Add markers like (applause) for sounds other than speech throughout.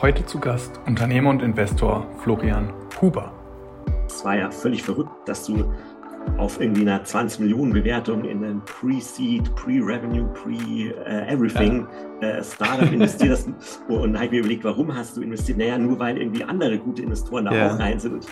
Heute zu Gast Unternehmer und Investor Florian Huber. Es war ja völlig verrückt, dass du auf irgendwie einer 20 Millionen Bewertung in ein Pre-Seed, Pre-Revenue, Pre-Everything ja. äh, Startup investiert hast. (laughs) Und da habe ich mir überlegt, warum hast du investiert? Naja, nur weil irgendwie andere gute Investoren da ja. auch rein sind.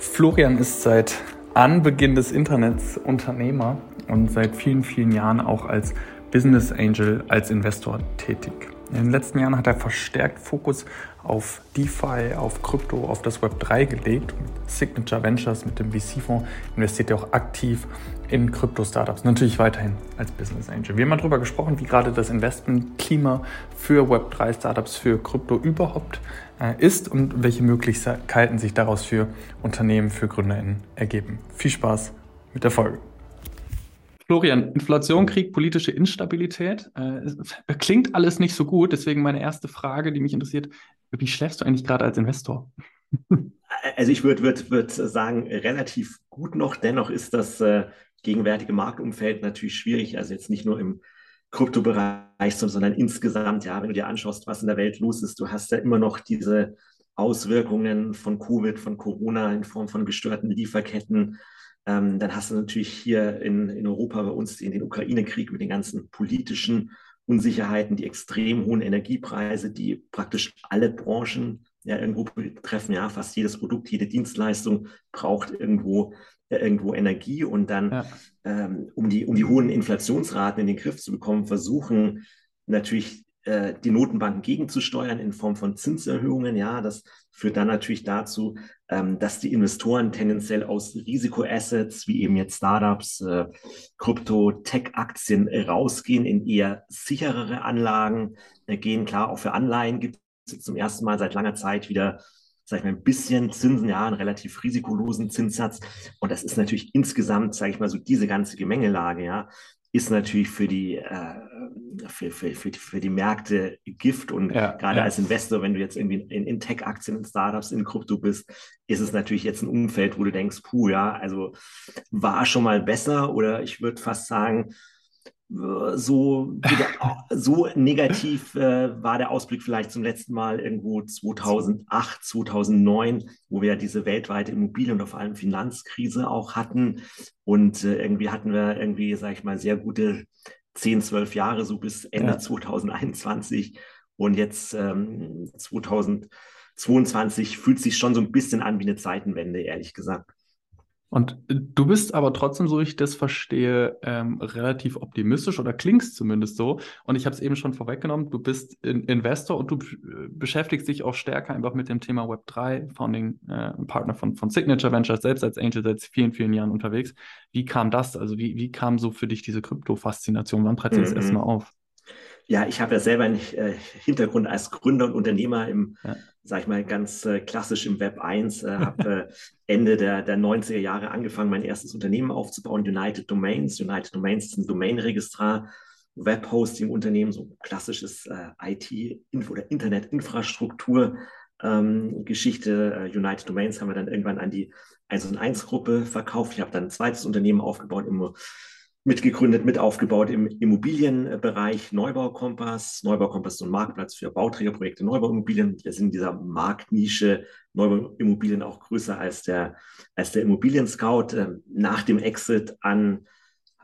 Florian ist seit Anbeginn des Internets Unternehmer und seit vielen, vielen Jahren auch als Business Angel, als Investor tätig. In den letzten Jahren hat er verstärkt Fokus auf DeFi, auf Krypto, auf das Web 3 gelegt. Signature Ventures, mit dem VC-Fonds investiert er auch aktiv in Krypto-Startups. Natürlich weiterhin als Business Angel. Wir haben darüber gesprochen, wie gerade das Investmentklima für Web 3 Startups, für Krypto überhaupt äh, ist und welche Möglichkeiten sich daraus für Unternehmen, für GründerInnen ergeben. Viel Spaß mit der Folge. Florian, Inflation, Krieg, politische Instabilität. Äh, klingt alles nicht so gut. Deswegen meine erste Frage, die mich interessiert: Wie schläfst du eigentlich gerade als Investor? (laughs) Also ich würde würd, würd sagen, relativ gut noch. Dennoch ist das äh, gegenwärtige Marktumfeld natürlich schwierig. Also jetzt nicht nur im Kryptobereich, sondern insgesamt, ja, wenn du dir anschaust, was in der Welt los ist, du hast ja immer noch diese Auswirkungen von Covid, von Corona in Form von gestörten Lieferketten, ähm, dann hast du natürlich hier in, in Europa bei uns den, den Ukraine-Krieg mit den ganzen politischen Unsicherheiten, die extrem hohen Energiepreise, die praktisch alle Branchen ja irgendwo betreffen. Ja, fast jedes Produkt, jede Dienstleistung braucht irgendwo äh, irgendwo Energie und dann, ja. ähm, um, die, um die hohen Inflationsraten in den Griff zu bekommen, versuchen natürlich äh, die Notenbanken gegenzusteuern in Form von Zinserhöhungen. Ja, das führt dann natürlich dazu, ähm, dass die Investoren tendenziell aus Risikoassets wie eben jetzt Startups, äh, Krypto, Tech-Aktien rausgehen in eher sicherere Anlagen äh, gehen. Klar, auch für Anleihen gibt es zum ersten Mal seit langer Zeit wieder sag ich mal, ein bisschen Zinsen, ja, einen relativ risikolosen Zinssatz. Und das ist natürlich insgesamt, sage ich mal, so diese ganze Gemengelage, ja, ist natürlich für die, äh, für, für, für, die, für die Märkte Gift. Und ja, gerade ja. als Investor, wenn du jetzt irgendwie in, in Tech-Aktien, in Startups, in Krypto bist, ist es natürlich jetzt ein Umfeld, wo du denkst, puh, ja, also war schon mal besser oder ich würde fast sagen, so, (laughs) so negativ äh, war der Ausblick vielleicht zum letzten Mal irgendwo 2008, 2009, wo wir ja diese weltweite Immobilien- und vor allem Finanzkrise auch hatten. Und äh, irgendwie hatten wir irgendwie, sag ich mal, sehr gute 10, 12 Jahre, so bis Ende ja. 2021. Und jetzt ähm, 2022 fühlt sich schon so ein bisschen an wie eine Zeitenwende, ehrlich gesagt. Und du bist aber trotzdem, so ich das verstehe, ähm, relativ optimistisch oder klingst zumindest so. Und ich habe es eben schon vorweggenommen, du bist in Investor und du beschäftigst dich auch stärker einfach mit dem Thema Web3, Founding äh, Partner von, von Signature Ventures, selbst als Angel seit vielen, vielen Jahren unterwegs. Wie kam das? Also wie, wie kam so für dich diese Krypto-Faszination? Wann trat mhm. das erstmal auf? Ja, ich habe ja selber einen äh, Hintergrund als Gründer und Unternehmer im, ja. Sag ich mal, ganz äh, klassisch im Web 1, äh, habe äh, (laughs) Ende der, der 90er Jahre angefangen, mein erstes Unternehmen aufzubauen, United Domains. United Domains ist ein Domainregistrar, Webhosting-Unternehmen, so klassisches äh, IT- oder Internetinfrastruktur. Ähm, Geschichte äh, United Domains haben wir dann irgendwann an die 1 und 1 Gruppe verkauft. Ich habe dann ein zweites Unternehmen aufgebaut im mitgegründet, mit aufgebaut im Immobilienbereich Neubaukompass. Neubaukompass ist ein Marktplatz für Bauträgerprojekte, Neubauimmobilien. Wir sind in dieser Marktnische Neubauimmobilien auch größer als der, als der Immobilien-Scout. Ähm, nach dem Exit an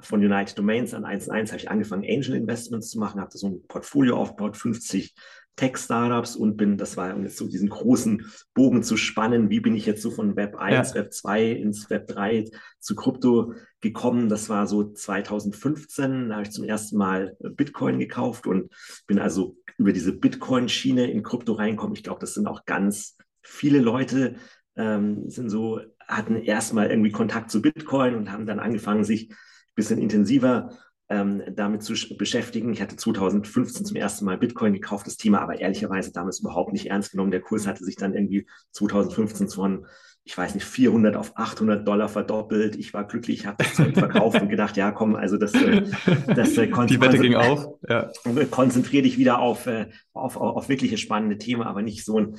von United Domains an 1.1 habe ich angefangen, Angel Investments zu machen, habe so ein Portfolio aufgebaut, 50 Tech-Startups und bin, das war, um jetzt so diesen großen Bogen zu spannen, wie bin ich jetzt so von Web 1, ja. Web 2 ins Web 3 zu Krypto gekommen. Das war so 2015, da habe ich zum ersten Mal Bitcoin gekauft und bin also über diese Bitcoin-Schiene in Krypto reingekommen. Ich glaube, das sind auch ganz viele Leute, ähm, sind so, hatten erstmal irgendwie Kontakt zu Bitcoin und haben dann angefangen, sich ein bisschen intensiver ähm, damit zu beschäftigen. Ich hatte 2015 zum ersten Mal Bitcoin gekauft, das Thema aber ehrlicherweise damals überhaupt nicht ernst genommen. Der Kurs hatte sich dann irgendwie 2015 von ich weiß nicht, 400 auf 800 Dollar verdoppelt. Ich war glücklich, habe das Zeug verkauft und gedacht, ja, komm, also das, äh, das äh, (laughs) Die Wette ging auf. Ja. (laughs) Konzentriere dich wieder auf, äh, auf, auf, wirkliche spannende Themen, aber nicht so ein,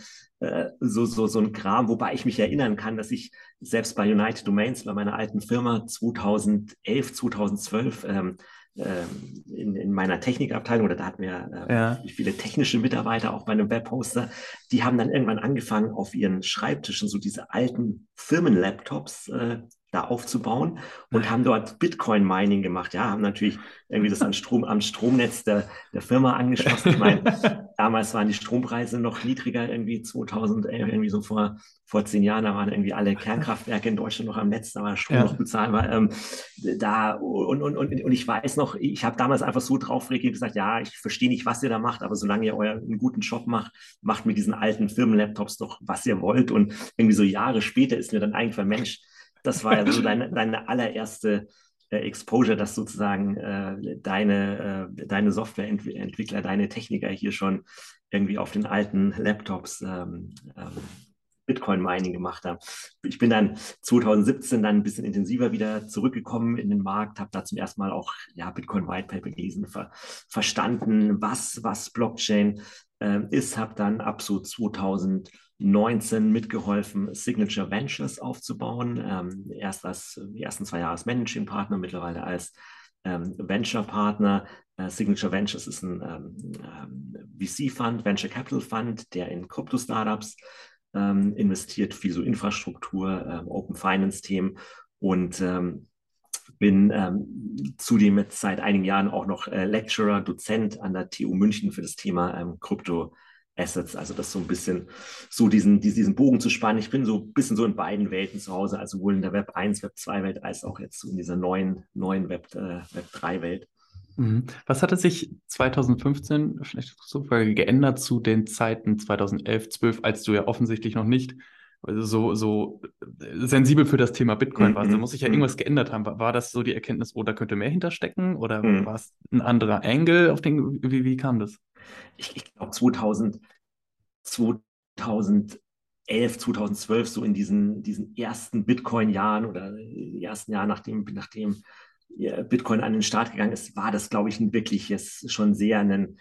so, so, so ein Kram, wobei ich mich erinnern kann, dass ich selbst bei United Domains, bei meiner alten Firma 2011, 2012, ähm, ähm, in, in meiner Technikabteilung oder da hatten wir äh, ja. viele technische Mitarbeiter auch bei einem Webhoster, die haben dann irgendwann angefangen, auf ihren Schreibtischen so diese alten Firmenlaptops äh, da aufzubauen und haben dort Bitcoin-Mining gemacht. Ja, haben natürlich irgendwie das an Strom, am Stromnetz der, der Firma angeschlossen. Ich meine, (laughs) damals waren die Strompreise noch niedriger, irgendwie 2011, irgendwie so vor, vor zehn Jahren, da waren irgendwie alle (laughs) Kernkraftwerke in Deutschland noch am Netz, da war Strom ja. noch bezahlbar. Ähm, da, und, und, und, und ich weiß noch, ich habe damals einfach so drauf reagiert gesagt, ja, ich verstehe nicht, was ihr da macht, aber solange ihr euren guten Job macht, macht mit diesen alten Firmenlaptops doch, was ihr wollt. Und irgendwie so Jahre später ist mir dann eigentlich Mensch, das war ja so (laughs) deine, deine allererste Exposure, dass sozusagen äh, deine, äh, deine Softwareentwickler, deine Techniker hier schon irgendwie auf den alten Laptops ähm, ähm, Bitcoin-Mining gemacht haben. Ich bin dann 2017 dann ein bisschen intensiver wieder zurückgekommen in den Markt, habe da zum ersten Mal auch ja, Bitcoin-White-Paper gelesen, ver verstanden, was, was Blockchain äh, ist, habe dann ab so 2000 19 mitgeholfen, Signature Ventures aufzubauen. Ähm, erst als die ersten zwei Jahre als Managing Partner, mittlerweile als ähm, Venture Partner. Äh, Signature Ventures ist ein ähm, ähm VC-Fund, Venture Capital Fund, der in Krypto-Startups ähm, investiert, viel so Infrastruktur, ähm, Open Finance-Themen und bin ähm, zudem jetzt seit einigen Jahren auch noch äh, Lecturer, Dozent an der TU München für das Thema ähm, Assets, also das so ein bisschen so diesen, diesen Bogen zu spannen. Ich bin so ein bisschen so in beiden Welten zu Hause, also sowohl in der Web 1, Web 2 Welt als auch jetzt so in dieser neuen, neuen Web, äh, Web 3 Welt. Mhm. Was hatte sich 2015 vielleicht so geändert zu den Zeiten 2011, 12, als du ja offensichtlich noch nicht so, so sensibel für das Thema Bitcoin mhm. warst? Da muss sich ja mhm. irgendwas geändert haben. War, war das so die Erkenntnis, oh, da könnte mehr hinterstecken? Oder mhm. war es ein anderer Angle auf den, wie, wie kam das? ich, ich glaube 2000, 2011, 2012, so in diesen, diesen ersten Bitcoin-Jahren oder ersten Jahre, nachdem, nachdem Bitcoin an den Start gegangen ist, war das, glaube ich, ein wirkliches, schon sehr ein,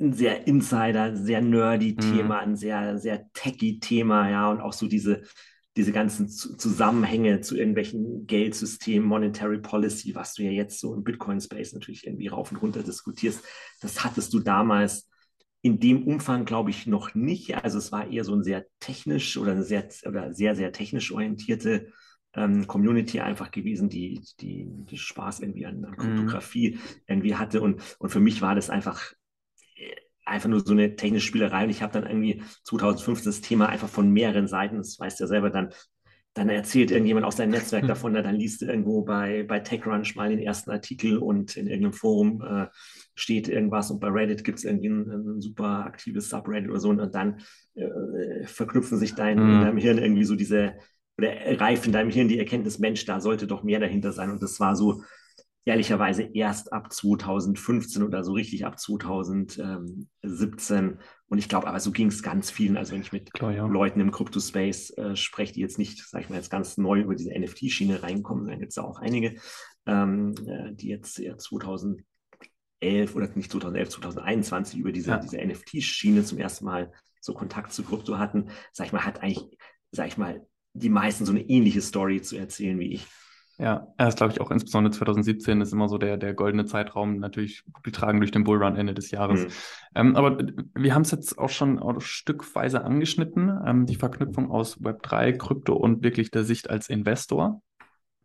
ein sehr Insider, sehr nerdy mhm. Thema, ein sehr, sehr techy Thema, ja, und auch so diese, diese ganzen Zusammenhänge zu irgendwelchen Geldsystemen, Monetary Policy, was du ja jetzt so im Bitcoin-Space natürlich irgendwie rauf und runter diskutierst, das hattest du damals in dem Umfang, glaube ich, noch nicht. Also es war eher so ein sehr technisch oder eine sehr, oder sehr, sehr technisch orientierte ähm, Community einfach gewesen, die, die, die Spaß irgendwie an, an Kryptographie mhm. irgendwie hatte. Und, und für mich war das einfach einfach nur so eine technische Spielerei. Und ich habe dann irgendwie 2015 das Thema einfach von mehreren Seiten, das weißt du ja selber, dann dann erzählt irgendjemand aus deinem Netzwerk (laughs) davon, dann liest du irgendwo bei, bei TechCrunch mal den ersten Artikel und in irgendeinem Forum äh, steht irgendwas und bei Reddit gibt es irgendwie ein, ein, super aktives Subreddit oder so und, dann äh, verknüpfen sich dein, mhm. in deinem Hirn irgendwie so diese, oder reifen in deinem Hirn die Erkenntnis, Mensch, da sollte doch mehr dahinter sein und das war so ehrlicherweise erst ab 2015 oder so richtig ab 2017. Und ich glaube, aber so ging es ganz vielen. Also wenn ich mit Klar, ja. Leuten im Crypto-Space äh, spreche, die jetzt nicht, sag ich mal, jetzt ganz neu über diese NFT-Schiene reinkommen, dann gibt es da auch einige, ähm, äh, die jetzt ja, 2011 oder nicht 2011, 2021 über diese, ja. diese NFT-Schiene zum ersten Mal so Kontakt zu Krypto hatten. Sag ich mal, hat eigentlich, sag ich mal, die meisten so eine ähnliche Story zu erzählen wie ich. Ja, er ist, glaube ich, auch insbesondere 2017 ist immer so der, der goldene Zeitraum, natürlich getragen durch den Bullrun Ende des Jahres. Mhm. Ähm, aber wir haben es jetzt auch schon auch stückweise angeschnitten, ähm, die Verknüpfung aus Web3, Krypto und wirklich der Sicht als Investor.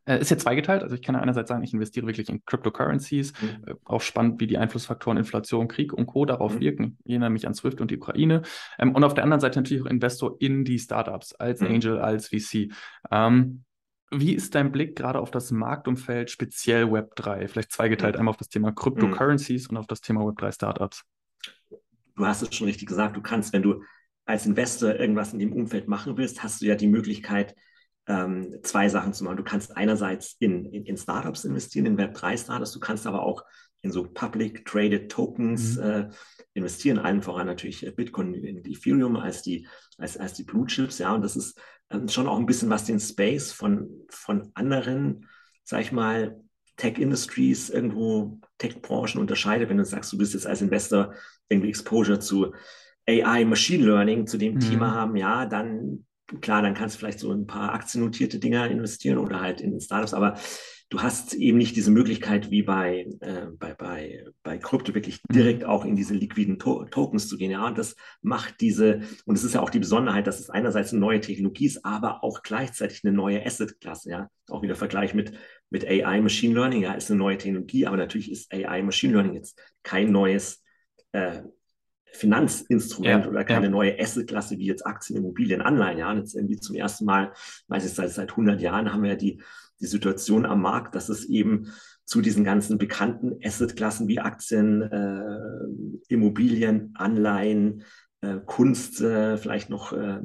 Äh, ist jetzt zweigeteilt. Also ich kann ja einerseits sagen, ich investiere wirklich in Cryptocurrencies. Mhm. Äh, auch spannend, wie die Einflussfaktoren Inflation, Krieg und Co. darauf mhm. wirken. Ich erinnere mich an Swift und die Ukraine. Ähm, und auf der anderen Seite natürlich auch Investor in die Startups, als mhm. Angel, als VC. Ähm, wie ist dein Blick gerade auf das Marktumfeld, speziell Web3? Vielleicht zweigeteilt, mhm. einmal auf das Thema Cryptocurrencies mhm. und auf das Thema Web3 Startups. Du hast es schon richtig gesagt. Du kannst, wenn du als Investor irgendwas in dem Umfeld machen willst, hast du ja die Möglichkeit, ähm, zwei Sachen zu machen. Du kannst einerseits in, in, in Startups investieren, in Web3-Startups. Du kannst aber auch in so Public Traded Tokens mhm. äh, investieren, allen voran natürlich Bitcoin und Ethereum als die, als, als die Blue Chips, ja, und das ist ähm, schon auch ein bisschen, was den Space von, von anderen, sag ich mal, Tech-Industries, irgendwo Tech-Branchen unterscheidet, wenn du sagst, du bist jetzt als Investor irgendwie Exposure zu AI, Machine Learning, zu dem mhm. Thema haben, ja, dann klar, dann kannst du vielleicht so ein paar aktiennotierte Dinger investieren oder halt in Startups, aber du hast eben nicht diese Möglichkeit wie bei, äh, bei, bei, bei Krypto wirklich mhm. direkt auch in diese liquiden to Tokens zu gehen. Ja, und das macht diese, und es ist ja auch die Besonderheit, dass es einerseits eine neue Technologie ist, aber auch gleichzeitig eine neue Asset-Klasse. Ja, auch wieder Vergleich mit, mit AI Machine Learning. Ja, ist eine neue Technologie, aber natürlich ist AI Machine Learning jetzt kein neues äh, Finanzinstrument ja, oder keine ja. neue Asset-Klasse wie jetzt Aktien, Immobilien, Anleihen. Ja, und jetzt irgendwie zum ersten Mal, weiß ich, seit, seit 100 Jahren haben wir ja die die Situation am Markt, dass es eben zu diesen ganzen bekannten Assetklassen wie Aktien, äh, Immobilien, Anleihen, äh, Kunst, äh, vielleicht noch äh,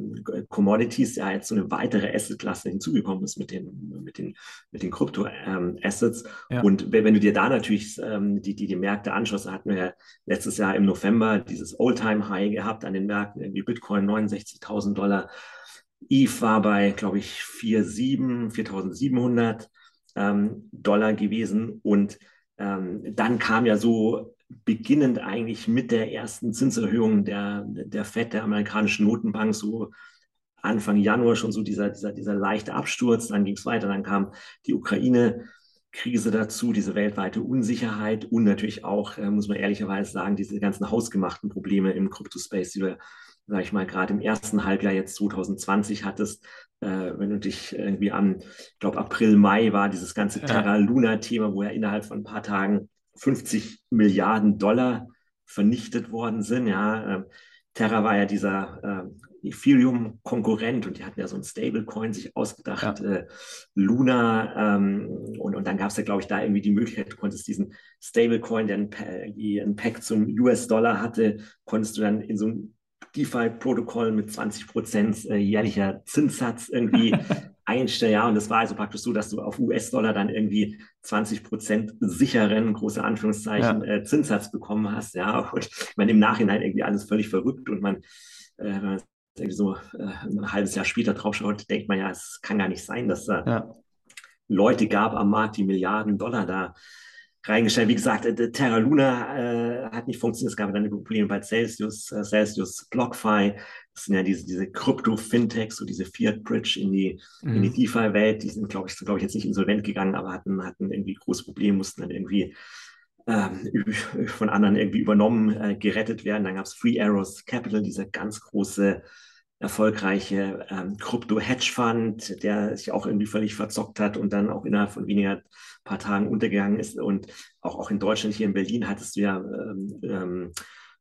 Commodities, ja jetzt so eine weitere Assetklasse hinzugekommen ist mit den, mit den, mit den Krypto-Assets. Ähm, ja. Und wenn, wenn, du dir da natürlich ähm, die, die, die Märkte anschaust, da hatten wir ja letztes Jahr im November dieses All-Time-High gehabt an den Märkten, irgendwie Bitcoin 69.000 Dollar, Eve war bei, glaube ich, 4,7, 4.700 ähm, Dollar gewesen. Und ähm, dann kam ja so beginnend eigentlich mit der ersten Zinserhöhung der, der FED, der amerikanischen Notenbank, so Anfang Januar schon so dieser, dieser, dieser leichte Absturz. Dann ging es weiter, dann kam die Ukraine-Krise dazu, diese weltweite Unsicherheit und natürlich auch, äh, muss man ehrlicherweise sagen, diese ganzen hausgemachten Probleme im Kryptospace, die wir sage ich mal, gerade im ersten Halbjahr jetzt 2020 hattest, äh, wenn du dich irgendwie an, ich glaube, April, Mai war dieses ganze Terra Luna-Thema, wo ja innerhalb von ein paar Tagen 50 Milliarden Dollar vernichtet worden sind. Ja, äh, Terra war ja dieser äh, Ethereum-Konkurrent und die hatten ja so ein Stablecoin sich ausgedacht, ja. äh, Luna. Ähm, und, und dann gab es ja, glaube ich, da irgendwie die Möglichkeit, du konntest diesen Stablecoin, der ein, ein Pack zum US-Dollar hatte, konntest du dann in so ein DeFi-Protokoll mit 20 Prozent äh, jährlicher Zinssatz irgendwie (laughs) einstellen. Ja, und das war also praktisch so, dass du auf US-Dollar dann irgendwie 20 Prozent sicheren, große Anführungszeichen, ja. äh, Zinssatz bekommen hast. Ja, und meine, im Nachhinein irgendwie alles völlig verrückt und man, äh, wenn man irgendwie so äh, ein halbes Jahr später draufschaut, denkt man ja, es kann gar nicht sein, dass da ja. Leute gab am Markt, die Milliarden Dollar da reingestellt. Wie gesagt, äh, Terra Luna äh, hat nicht funktioniert. Es gab dann Probleme bei Celsius, äh, Celsius, BlockFi. Das sind ja diese, diese Krypto-Fintechs, so diese Fiat Bridge in die, mhm. in die DeFi-Welt. Die sind, glaube ich, glaube ich, jetzt nicht insolvent gegangen, aber hatten, hatten irgendwie große Probleme, mussten dann irgendwie ähm, (laughs) von anderen irgendwie übernommen, äh, gerettet werden. Dann gab es Free Arrows Capital, dieser ganz große erfolgreiche ähm, Krypto-Hedge-Fund, der sich auch irgendwie völlig verzockt hat und dann auch innerhalb von weniger paar Tagen untergegangen ist. Und auch, auch in Deutschland, hier in Berlin, hattest du ja ähm, ähm,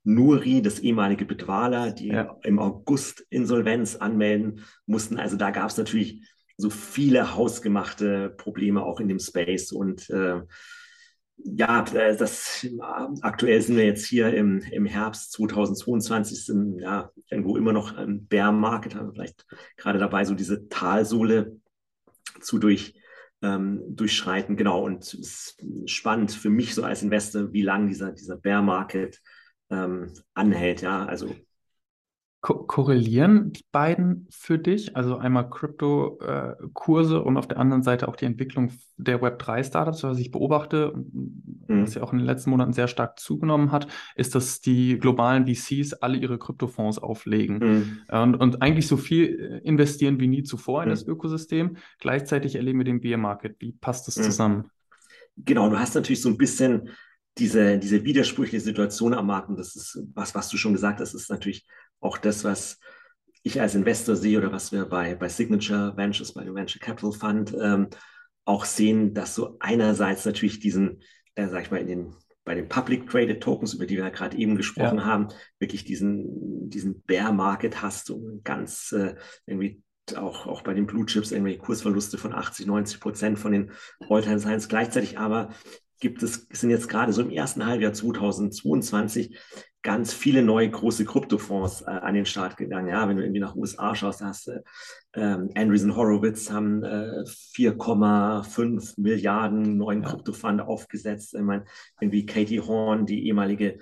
Nuri, das ehemalige Bitwala, die ja. im August Insolvenz anmelden mussten. Also da gab es natürlich so viele hausgemachte Probleme auch in dem Space. Und äh, ja, äh, das aktuell sind wir jetzt hier im, im Herbst 2022, sind ja irgendwo immer noch ein Bear Market, haben wir vielleicht gerade dabei, so diese Talsohle zu durch, ähm, durchschreiten. Genau, und es ist spannend für mich so als Investor, wie lange dieser, dieser Bear Market ähm, anhält. Ja, also Ko korrelieren die beiden für dich? Also einmal Krypto-Kurse äh, und auf der anderen Seite auch die Entwicklung der Web3-Startups, was ich beobachte, mhm. was ja auch in den letzten Monaten sehr stark zugenommen hat, ist, dass die globalen VCs alle ihre Kryptofonds auflegen mhm. und, und, eigentlich so viel äh, investieren wie nie zuvor in mhm. das Ökosystem. Gleichzeitig erleben wir den Bear Market. Wie passt das mhm. zusammen? Genau, du hast natürlich so ein bisschen diese, diese widersprüchliche Situation am Markt, und das ist was, was du schon gesagt hast, ist natürlich auch das, was ich als Investor sehe oder was wir bei, bei Signature Ventures, bei dem Venture Capital Fund ähm, auch sehen, dass so einerseits natürlich diesen, äh, sag ich mal, in den, bei den Public Traded Tokens, über die wir ja gerade eben gesprochen ja. haben, wirklich diesen, diesen Bear Market hast und ganz äh, irgendwie auch, auch bei den Blue Chips irgendwelche Kursverluste von 80, 90 Prozent von den All-Time Science. Gleichzeitig aber gibt es, sind jetzt gerade so im ersten Halbjahr 2022 ganz viele neue große Kryptofonds äh, an den Start gegangen. Ja, wenn du irgendwie nach USA schaust, hast du ähm, Andreessen Horowitz haben äh, 4,5 Milliarden neuen ja. Kryptofund aufgesetzt. Ich meine, irgendwie Katie Horn, die ehemalige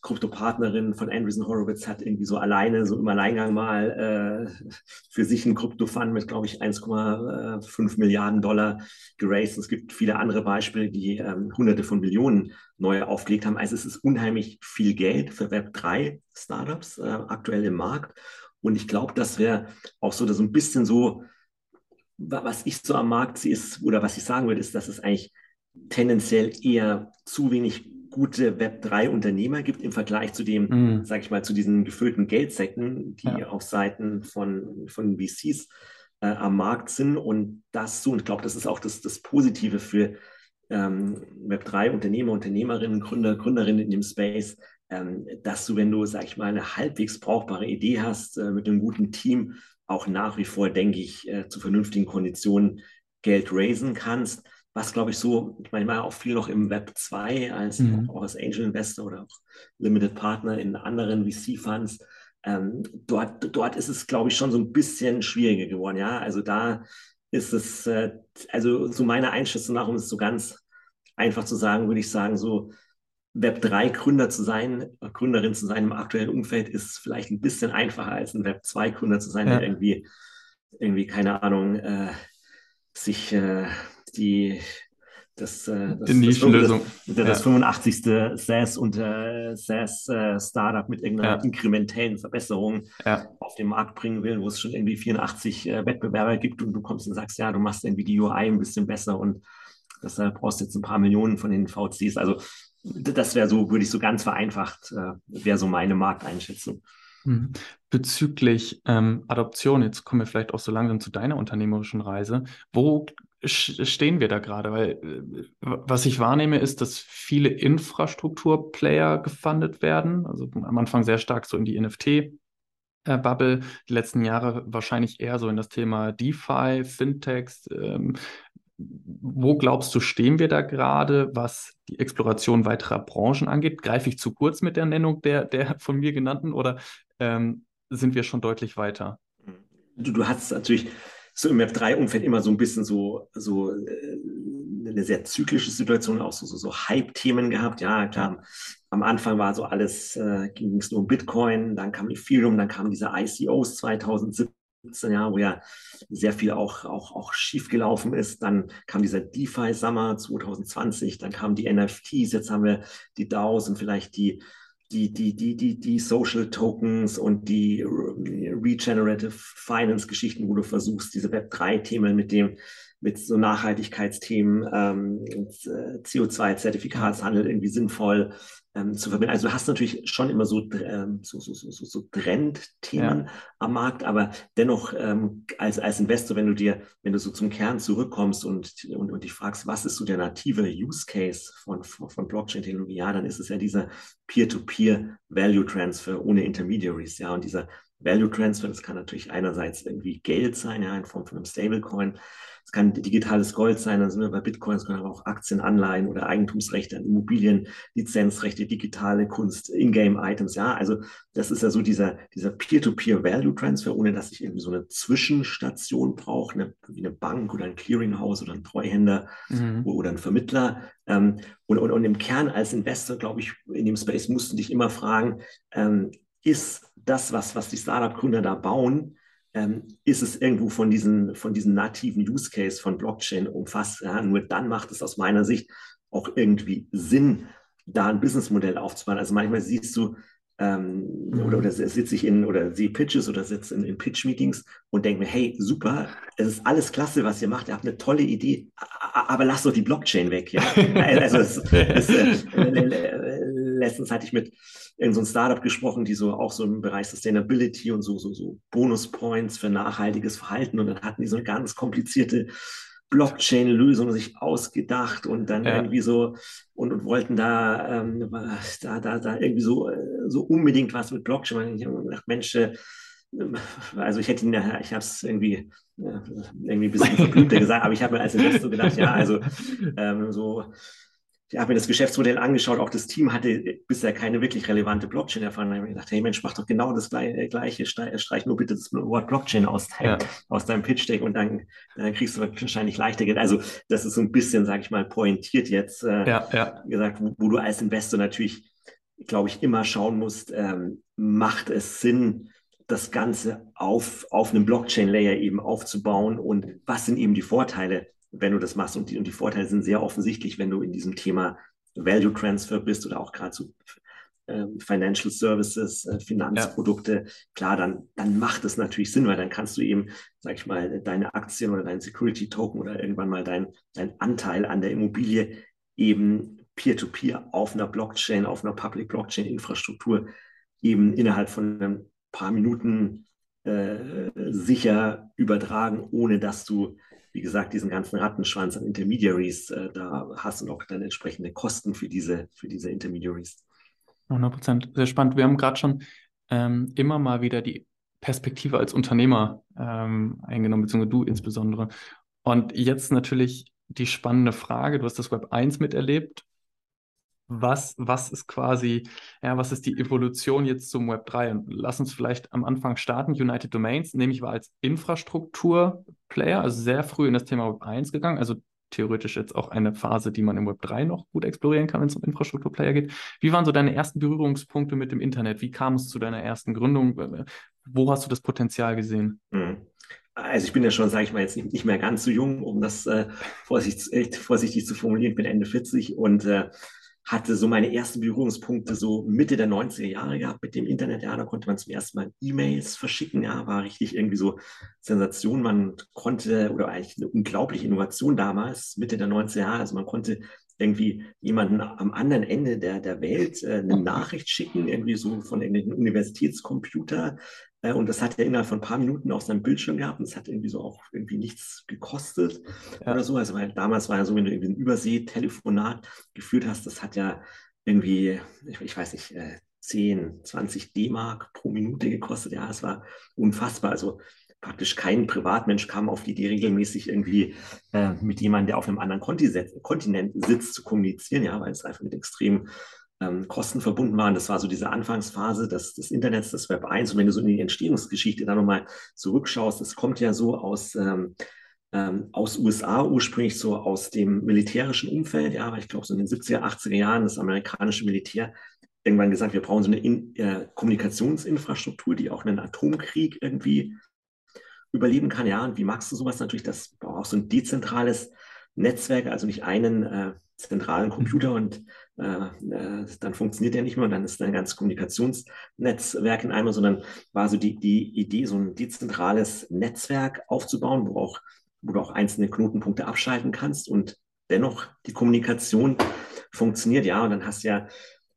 Kryptopartnerin von Andreessen Horowitz hat irgendwie so alleine, so im Alleingang mal äh, für sich einen Kryptofund mit, glaube ich, 1,5 Milliarden Dollar geraced. Es gibt viele andere Beispiele, die ähm, hunderte von Millionen neu aufgelegt haben. Also es ist unheimlich viel Geld für Web3-Startups äh, aktuell im Markt. Und ich glaube, das wäre auch so, dass so ein bisschen so, was ich so am Markt sehe, ist, oder was ich sagen würde, ist, dass es eigentlich tendenziell eher zu wenig gute Web3-Unternehmer gibt im Vergleich zu dem, mm. sage ich mal, zu diesen gefüllten Geldsäcken, die ja. auf Seiten von, von VCs äh, am Markt sind. Und das so, und ich glaube, das ist auch das, das Positive für ähm, Web3-Unternehmer, Unternehmerinnen, Gründer, Gründerinnen in dem Space, ähm, dass du, wenn du, sag ich mal, eine halbwegs brauchbare Idee hast, äh, mit einem guten Team, auch nach wie vor, denke ich, äh, zu vernünftigen Konditionen Geld raisen kannst. Was, glaube ich, so, ich meine, ich war auch viel noch im Web 2 als mhm. auch als Angel Investor oder auch Limited Partner in anderen VC-Funds. Ähm, dort, dort ist es, glaube ich, schon so ein bisschen schwieriger geworden. Ja, also da ist es, äh, also so meiner Einschätzung nach, um es so ganz einfach zu sagen, würde ich sagen, so Web3-Gründer zu sein, Gründerin zu sein im aktuellen Umfeld ist vielleicht ein bisschen einfacher als ein Web2-Gründer zu sein, ja. der irgendwie, irgendwie, keine Ahnung, äh, sich äh, die das, äh, das, die Nischenlösung. Das, das, das ja. 85. SaaS und äh, SaaS äh, Startup mit irgendeiner ja. inkrementellen Verbesserung ja. auf den Markt bringen will, wo es schon irgendwie 84 äh, Wettbewerber gibt und du kommst und sagst, ja, du machst irgendwie die UI ein bisschen besser und deshalb brauchst du jetzt ein paar Millionen von den VCs. Also das wäre so, würde ich so ganz vereinfacht, wäre so meine Markteinschätzung. Mhm. Bezüglich ähm, Adoption, jetzt kommen wir vielleicht auch so langsam zu deiner unternehmerischen Reise. Wo stehen wir da gerade? Weil äh, was ich wahrnehme, ist, dass viele Infrastrukturplayer gefundet werden. Also am Anfang sehr stark so in die NFT. Bubble, die letzten Jahre wahrscheinlich eher so in das Thema DeFi, Fintechs, ähm, wo glaubst du, stehen wir da gerade, was die Exploration weiterer Branchen angeht? Greife ich zu kurz mit der Nennung der, der von mir genannten oder ähm, sind wir schon deutlich weiter? Du, du hast natürlich so im Web3-Umfeld immer so ein bisschen so, so äh, eine sehr zyklische Situation, auch so, so, so Hype-Themen gehabt. Ja, klar, am Anfang war so alles, äh, ging es nur um Bitcoin, dann kam Ethereum, dann kamen diese ICOs 2017 Jahr, wo ja sehr viel auch, auch, auch schief gelaufen ist. Dann kam dieser DeFi Summer 2020, dann kamen die NFTs, jetzt haben wir die DAOs und vielleicht die, die, die, die, die, die Social Tokens und die Regenerative Finance Geschichten, wo du versuchst, diese Web3-Themen mit dem mit so Nachhaltigkeitsthemen, ähm, äh, CO2-Zertifikatshandel irgendwie sinnvoll ähm, zu verbinden. Also du hast natürlich schon immer so, ähm, so, so, so, so Trendthemen ja. am Markt, aber dennoch ähm, als, als Investor, wenn du dir, wenn du so zum Kern zurückkommst und, und, und dich fragst, was ist so der native Use Case von, von, Blockchain-Technologie, ja, dann ist es ja dieser Peer-to-Peer Value Transfer ohne Intermediaries, ja, und dieser Value Transfer, das kann natürlich einerseits irgendwie Geld sein, ja, in Form von einem Stablecoin, es kann digitales Gold sein, dann sind wir bei Bitcoin, es können aber auch Aktien, Anleihen oder Eigentumsrechte an Immobilien, Lizenzrechte, digitale Kunst, Ingame-Items. Ja, also das ist ja so dieser, dieser Peer-to-Peer-Value-Transfer, ohne dass ich irgendwie so eine Zwischenstation brauche, eine, wie eine Bank oder ein Clearinghouse oder ein Treuhänder mhm. oder ein Vermittler. Ähm, und, und, und im Kern als Investor, glaube ich, in dem Space musst du dich immer fragen, ähm, ist das, was, was die Startup-Gründer da bauen, ähm, ist es irgendwo von diesen, von diesen nativen Use Case von Blockchain umfasst. Ja, nur dann macht es aus meiner Sicht auch irgendwie Sinn, da ein Businessmodell aufzubauen. Also manchmal siehst du, ähm, mhm. oder, oder sitze ich in oder sehe Pitches oder sitze in, in Pitch-Meetings und denke mir, hey, super, es ist alles klasse, was ihr macht, ihr habt eine tolle Idee, aber lasst doch die Blockchain weg. Ja? (laughs) also es, es, äh, letztens hatte ich mit in so ein Startup gesprochen, die so auch so im Bereich Sustainability und so, so, so Bonus-Points für nachhaltiges Verhalten und dann hatten die so eine ganz komplizierte Blockchain-Lösung sich ausgedacht und dann ja. irgendwie so und, und wollten da, ähm, da, da, da irgendwie so, so unbedingt was mit Blockchain. Ich habe gedacht, Mensch, äh, also ich hätte ihn, ich habe es irgendwie, äh, irgendwie ein bisschen (laughs) verblümter gesagt, aber ich habe mir als Investor gedacht, ja, also ähm, so ich habe mir das Geschäftsmodell angeschaut, auch das Team hatte bisher keine wirklich relevante Blockchain-Erfahrung. Da habe ich gedacht, hey Mensch, mach doch genau das äh, Gleiche, streich nur bitte das Wort Blockchain aus, dein, ja. aus deinem Pitch-Deck und dann, dann kriegst du wahrscheinlich leichter Geld. Also das ist so ein bisschen, sage ich mal, pointiert jetzt äh, ja, ja. gesagt, wo, wo, du als Investor natürlich, glaube ich, immer schauen musst, ähm, macht es Sinn, das Ganze auf, auf einem Blockchain-Layer eben aufzubauen und was sind eben die Vorteile wenn du das machst. Und die, und die Vorteile sind sehr offensichtlich, wenn du in diesem Thema Value Transfer bist oder auch gerade so ähm, Financial Services, äh, Finanzprodukte, ja. klar, dann, dann macht es natürlich Sinn, weil dann kannst du eben, sag ich mal, deine Aktien oder dein Security Token oder irgendwann mal dein, dein Anteil an der Immobilie eben peer-to-peer -peer auf einer Blockchain, auf einer Public Blockchain Infrastruktur eben innerhalb von ein paar Minuten äh, sicher übertragen, ohne dass du, wie gesagt, diesen ganzen Rattenschwanz an Intermediaries äh, da hast und auch dann entsprechende Kosten für diese, für diese Intermediaries. 100 Prozent, sehr spannend. Wir haben gerade schon ähm, immer mal wieder die Perspektive als Unternehmer ähm, eingenommen, beziehungsweise du insbesondere. Und jetzt natürlich die spannende Frage, du hast das Web 1 miterlebt. Was, was ist quasi, ja, was ist die Evolution jetzt zum Web 3? Und lass uns vielleicht am Anfang starten. United Domains, nämlich war als Infrastrukturplayer, also sehr früh in das Thema Web 1 gegangen. Also theoretisch jetzt auch eine Phase, die man im Web 3 noch gut explorieren kann, wenn es um Infrastrukturplayer geht. Wie waren so deine ersten Berührungspunkte mit dem Internet? Wie kam es zu deiner ersten Gründung? Wo hast du das Potenzial gesehen? Mhm. Also ich bin ja schon, sage ich mal, jetzt nicht, mehr ganz so jung, um das äh, vorsichtig, vorsichtig zu formulieren. Ich bin Ende 40 und äh, hatte so meine ersten Berührungspunkte so Mitte der 90er Jahre gehabt mit dem Internet. Ja, da konnte man zum ersten Mal E-Mails verschicken. Ja, war richtig irgendwie so Sensation. Man konnte, oder eigentlich eine unglaubliche Innovation damals, Mitte der 90er Jahre. Also man konnte irgendwie jemanden am anderen Ende der, der Welt äh, eine Nachricht schicken, irgendwie so von irgendeinem Universitätscomputer und das hat er innerhalb von ein paar Minuten auf seinem Bildschirm gehabt und es hat irgendwie so auch irgendwie nichts gekostet ja. oder so. Also weil damals war ja so, wenn du irgendwie ein Übersee-Telefonat geführt hast, das hat ja irgendwie, ich, ich weiß nicht, 10, äh, 20 D-Mark pro Minute gekostet. Ja, es war unfassbar. Also praktisch kein Privatmensch kam auf die Idee, regelmäßig irgendwie äh, mit jemandem, der auf einem anderen Kontinent sitzt, zu kommunizieren, ja, weil es einfach mit extrem ähm, Kosten verbunden waren. Das war so diese Anfangsphase des, des Internets, des Web 1. Und wenn du so in die Entstehungsgeschichte da nochmal zurückschaust, das kommt ja so aus, ähm, ähm, aus USA ursprünglich so aus dem militärischen Umfeld. Ja, aber ich glaube, so in den 70er, 80er Jahren das amerikanische Militär irgendwann gesagt, wir brauchen so eine in, äh, Kommunikationsinfrastruktur, die auch einen Atomkrieg irgendwie überleben kann. Ja, und wie magst du sowas natürlich? Das braucht auch so ein dezentrales Netzwerk, also nicht einen äh, zentralen Computer und äh, äh, dann funktioniert der nicht mehr und dann ist ein ganzes Kommunikationsnetzwerk in einmal, sondern war so die, die Idee, so ein dezentrales Netzwerk aufzubauen, wo, auch, wo du auch einzelne Knotenpunkte abschalten kannst und dennoch die Kommunikation funktioniert. Ja, und dann hast du ja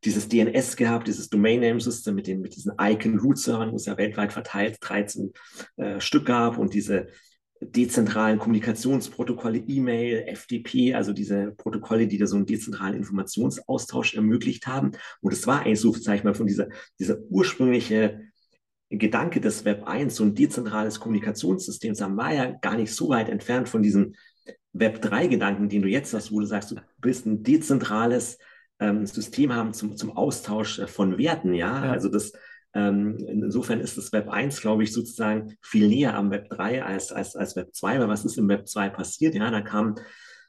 dieses DNS gehabt, dieses Domain Name System mit, den, mit diesen Icon Root Servern, wo es ja weltweit verteilt 13 äh, Stück gab und diese dezentralen Kommunikationsprotokolle, E-Mail, FTP, also diese Protokolle, die da so einen dezentralen Informationsaustausch ermöglicht haben. Und es war eigentlich so, sag ich mal, von dieser, dieser ursprüngliche Gedanke des Web 1, so ein dezentrales Kommunikationssystem, das war ja gar nicht so weit entfernt von diesem Web 3-Gedanken, den du jetzt hast, wo du sagst, du willst ein dezentrales ähm, System haben zum, zum Austausch von Werten, ja? ja. Also das, ähm, insofern ist das Web 1, glaube ich, sozusagen viel näher am Web 3 als, als, als Web 2. Weil was ist im Web 2 passiert? Ja, da kamen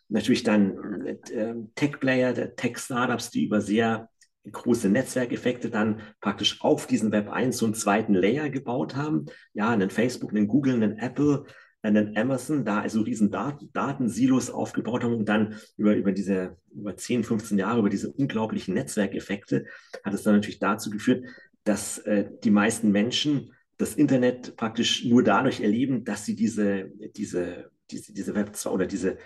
natürlich dann äh, Tech-Player, Tech-Startups, die über sehr große Netzwerkeffekte dann praktisch auf diesen Web 1 so einen zweiten Layer gebaut haben. Ja, einen Facebook, einen Google, einen Apple, einen Amazon, da also riesen Daten, Datensilos aufgebaut haben und dann über, über diese, über 10, 15 Jahre, über diese unglaublichen Netzwerkeffekte hat es dann natürlich dazu geführt, dass äh, die meisten Menschen das Internet praktisch nur dadurch erleben, dass sie diese, diese, diese, diese Web 2 oder diese,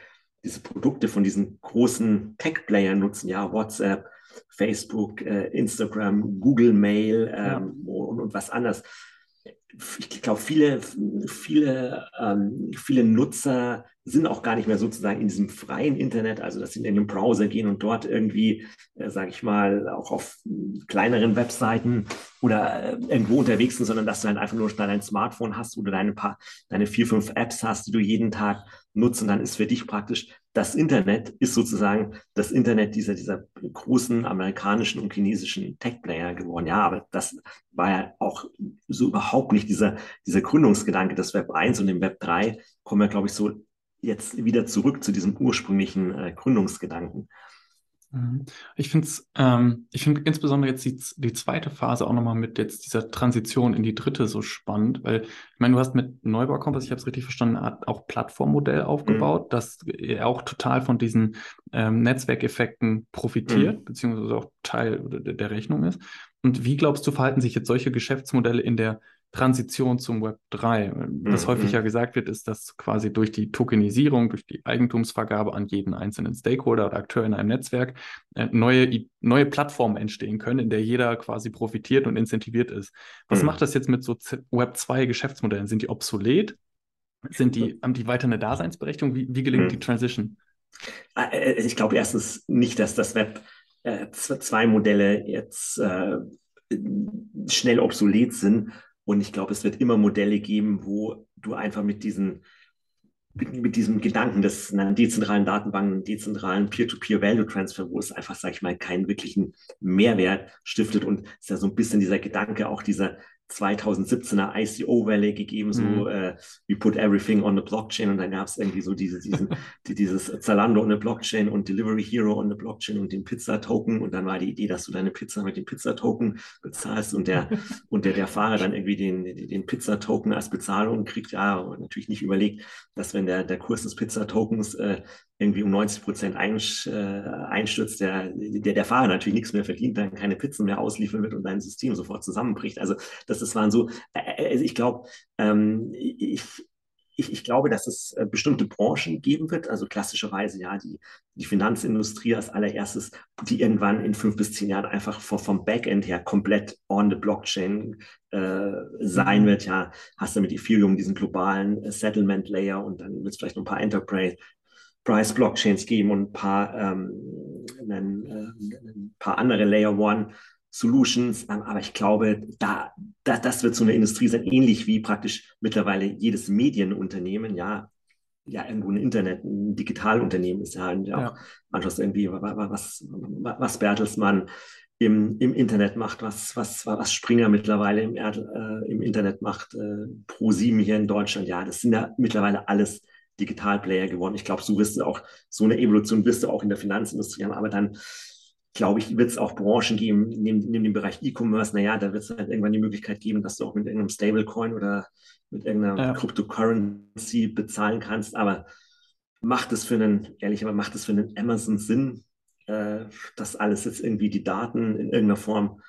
diese Produkte von diesen großen Tech-Playern nutzen, ja, WhatsApp, Facebook, äh, Instagram, Google Mail ähm, ja. und, und was anderes. Ich glaube, viele, viele, ähm, viele Nutzer sind auch gar nicht mehr sozusagen in diesem freien Internet, also dass sie in den Browser gehen und dort irgendwie, äh, sage ich mal, auch auf kleineren Webseiten oder äh, irgendwo unterwegs sind, sondern dass du halt einfach nur dein Smartphone hast, du deine paar, deine vier, fünf Apps hast, die du jeden Tag nutzt und dann ist für dich praktisch das Internet ist sozusagen das Internet dieser, dieser großen amerikanischen und chinesischen Tech-Player geworden. Ja, aber das war ja auch so überhaupt nicht dieser, dieser Gründungsgedanke des Web 1 und dem Web 3 kommen wir, glaube ich, so jetzt wieder zurück zu diesem ursprünglichen äh, Gründungsgedanken. Mhm. Ich finde es, ähm, ich finde insbesondere jetzt die, die zweite Phase auch nochmal mit jetzt dieser Transition in die dritte so spannend, weil ich meine, du hast mit Neubau Kompass, ich habe es richtig verstanden, auch Plattformmodell aufgebaut, mhm. das auch total von diesen ähm, Netzwerkeffekten profitiert, mhm. beziehungsweise auch Teil der Rechnung ist. Und wie glaubst du, verhalten sich jetzt solche Geschäftsmodelle in der Transition zum Web 3. Was mhm. häufig ja gesagt wird, ist, dass quasi durch die Tokenisierung, durch die Eigentumsvergabe an jeden einzelnen Stakeholder oder Akteur in einem Netzwerk äh, neue, neue Plattformen entstehen können, in der jeder quasi profitiert und incentiviert ist. Was mhm. macht das jetzt mit so Web 2 Geschäftsmodellen? Sind die obsolet? Sind die, haben die weiter eine Daseinsberechtigung? Wie, wie gelingt mhm. die Transition? Äh, äh, ich glaube erstens nicht, dass das Web 2 Modelle jetzt äh, schnell obsolet sind, und ich glaube, es wird immer Modelle geben, wo du einfach mit diesen mit diesem Gedanken des einer dezentralen Datenbanken, dezentralen Peer-to-Peer-Value-Transfer, wo es einfach, sage ich mal, keinen wirklichen Mehrwert stiftet. Und es ist ja so ein bisschen dieser Gedanke auch dieser 2017er ICO-Welle gegeben, so mhm. äh, we put everything on the blockchain und dann gab es irgendwie so diese, diesen, (laughs) die, dieses Zalando on the Blockchain und Delivery Hero on the Blockchain und den Pizza-Token und dann war die Idee, dass du deine Pizza mit dem Pizza-Token bezahlst und der (laughs) und der, der Fahrer dann irgendwie den, den Pizza-Token als Bezahlung kriegt, ja, natürlich nicht überlegt, dass wenn der, der Kurs des Pizza-Tokens äh, irgendwie um 90 Prozent äh, einstürzt, der, der, der Fahrer natürlich nichts mehr verdient, dann keine Pizzen mehr ausliefern wird und dein System sofort zusammenbricht. Also das, das waren so, äh, also ich glaube, ähm, ich, ich, ich, glaube, dass es äh, bestimmte Branchen geben wird, also klassischerweise ja die, die Finanzindustrie als allererstes, die irgendwann in fünf bis zehn Jahren einfach vom, vom Backend her komplett on the Blockchain äh, sein mhm. wird. Ja, hast du mit Ethereum diesen globalen Settlement Layer und dann wird es vielleicht noch ein paar Enterprise Price Blockchains geben und ein paar, ähm, ein, äh, ein paar andere Layer One Solutions. Ähm, aber ich glaube, da, da, das wird so eine Industrie sein, ähnlich wie praktisch mittlerweile jedes Medienunternehmen, ja, ja, irgendwo ein Internet, ein Digitalunternehmen ist ja, und ja, auch manchmal irgendwie, was, was Bertelsmann im, im Internet macht, was, was, was Springer mittlerweile im, äh, im Internet macht, äh, Pro7 hier in Deutschland, ja, das sind ja mittlerweile alles Digitalplayer geworden. Ich glaube, so wirst du auch, so eine Evolution wirst du auch in der Finanzindustrie haben, aber dann glaube ich, wird es auch Branchen geben, neben, neben dem Bereich E-Commerce, naja, da wird es halt irgendwann die Möglichkeit geben, dass du auch mit irgendeinem Stablecoin oder mit irgendeiner ja. Cryptocurrency bezahlen kannst. Aber macht es für einen, ehrlich, aber macht es für einen Amazon Sinn, äh, das alles jetzt irgendwie die Daten in irgendeiner Form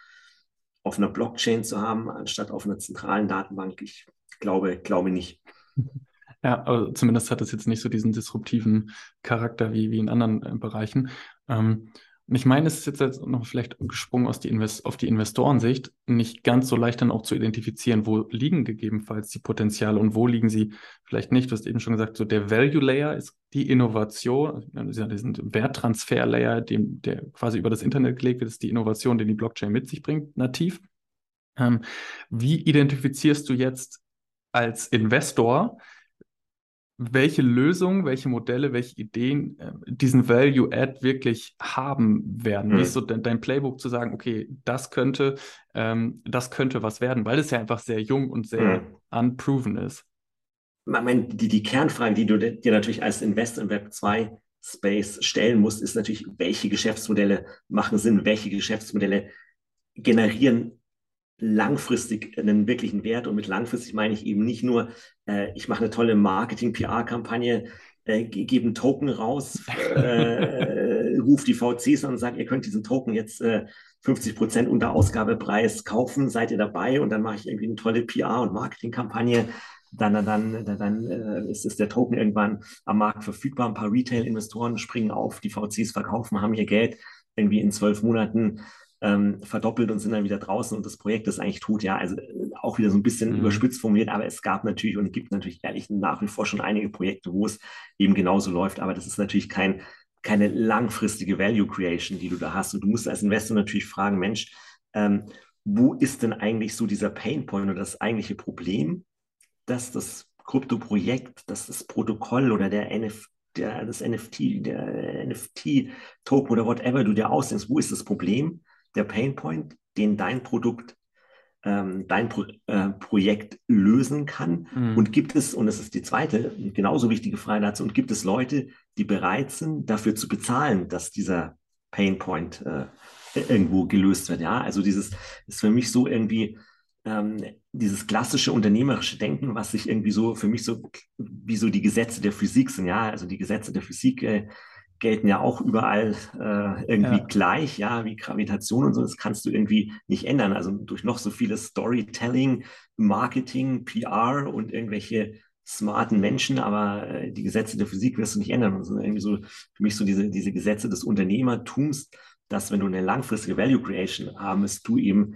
auf einer Blockchain zu haben, anstatt auf einer zentralen Datenbank? Ich glaube, glaube nicht. (laughs) Ja, also zumindest hat es jetzt nicht so diesen disruptiven Charakter wie, wie in anderen äh, Bereichen. Ähm, und ich meine, es ist jetzt, jetzt noch vielleicht gesprungen aus die Invest auf die Investorensicht, nicht ganz so leicht dann auch zu identifizieren, wo liegen gegebenenfalls die Potenziale und wo liegen sie vielleicht nicht. Du hast eben schon gesagt, so der Value Layer ist die Innovation, also diesen Werttransfer Layer, dem, der quasi über das Internet gelegt wird, ist die Innovation, den die Blockchain mit sich bringt, nativ. Ähm, wie identifizierst du jetzt als Investor welche Lösungen, welche Modelle, welche Ideen äh, diesen Value-Add wirklich haben werden. Mhm. Ist so de dein Playbook zu sagen, okay, das könnte, ähm, das könnte was werden, weil es ja einfach sehr jung und sehr mhm. unproven ist. Meine, die, die Kernfrage, die du dir natürlich als Investor im Web 2 Space stellen musst, ist natürlich, welche Geschäftsmodelle machen Sinn, welche Geschäftsmodelle generieren langfristig einen wirklichen Wert. Und mit langfristig meine ich eben nicht nur, äh, ich mache eine tolle Marketing-PR-Kampagne, äh, gebe einen Token raus, (laughs) äh, rufe die VCs an und sage, ihr könnt diesen Token jetzt äh, 50 Prozent unter Ausgabepreis kaufen, seid ihr dabei? Und dann mache ich irgendwie eine tolle PR- und Marketing-Kampagne. Dann, dann, dann, dann äh, ist, ist der Token irgendwann am Markt verfügbar. Ein paar Retail-Investoren springen auf, die VCs verkaufen, haben ihr Geld irgendwie in zwölf Monaten ähm, verdoppelt und sind dann wieder draußen und das Projekt ist eigentlich tot. Ja, also äh, auch wieder so ein bisschen mhm. überspitzt formuliert, aber es gab natürlich und gibt natürlich ehrlich nach wie vor schon einige Projekte, wo es eben genauso läuft. Aber das ist natürlich kein, keine langfristige Value Creation, die du da hast. Und du musst als Investor natürlich fragen, Mensch, ähm, wo ist denn eigentlich so dieser Painpoint oder das eigentliche Problem, dass das Krypto-Projekt, dass das Protokoll oder der NFT der, das NFT, der NFT-Token oder whatever du dir ausdenkst, wo ist das Problem? Der Painpoint, den dein Produkt, ähm, dein Pro äh, Projekt lösen kann? Mhm. Und gibt es, und das ist die zweite, genauso wichtige Frage dazu, und gibt es Leute, die bereit sind, dafür zu bezahlen, dass dieser Painpoint äh, irgendwo gelöst wird. Ja, also dieses ist für mich so irgendwie ähm, dieses klassische unternehmerische Denken, was sich irgendwie so für mich so wie so die Gesetze der Physik sind. Ja, also die Gesetze der Physik äh, gelten ja auch überall äh, irgendwie ja. gleich, ja, wie Gravitation und so. Das kannst du irgendwie nicht ändern. Also durch noch so viele Storytelling, Marketing, PR und irgendwelche smarten Menschen, aber äh, die Gesetze der Physik wirst du nicht ändern. Das sind irgendwie so für mich so diese, diese Gesetze des Unternehmertums, dass wenn du eine langfristige Value Creation haben willst, du eben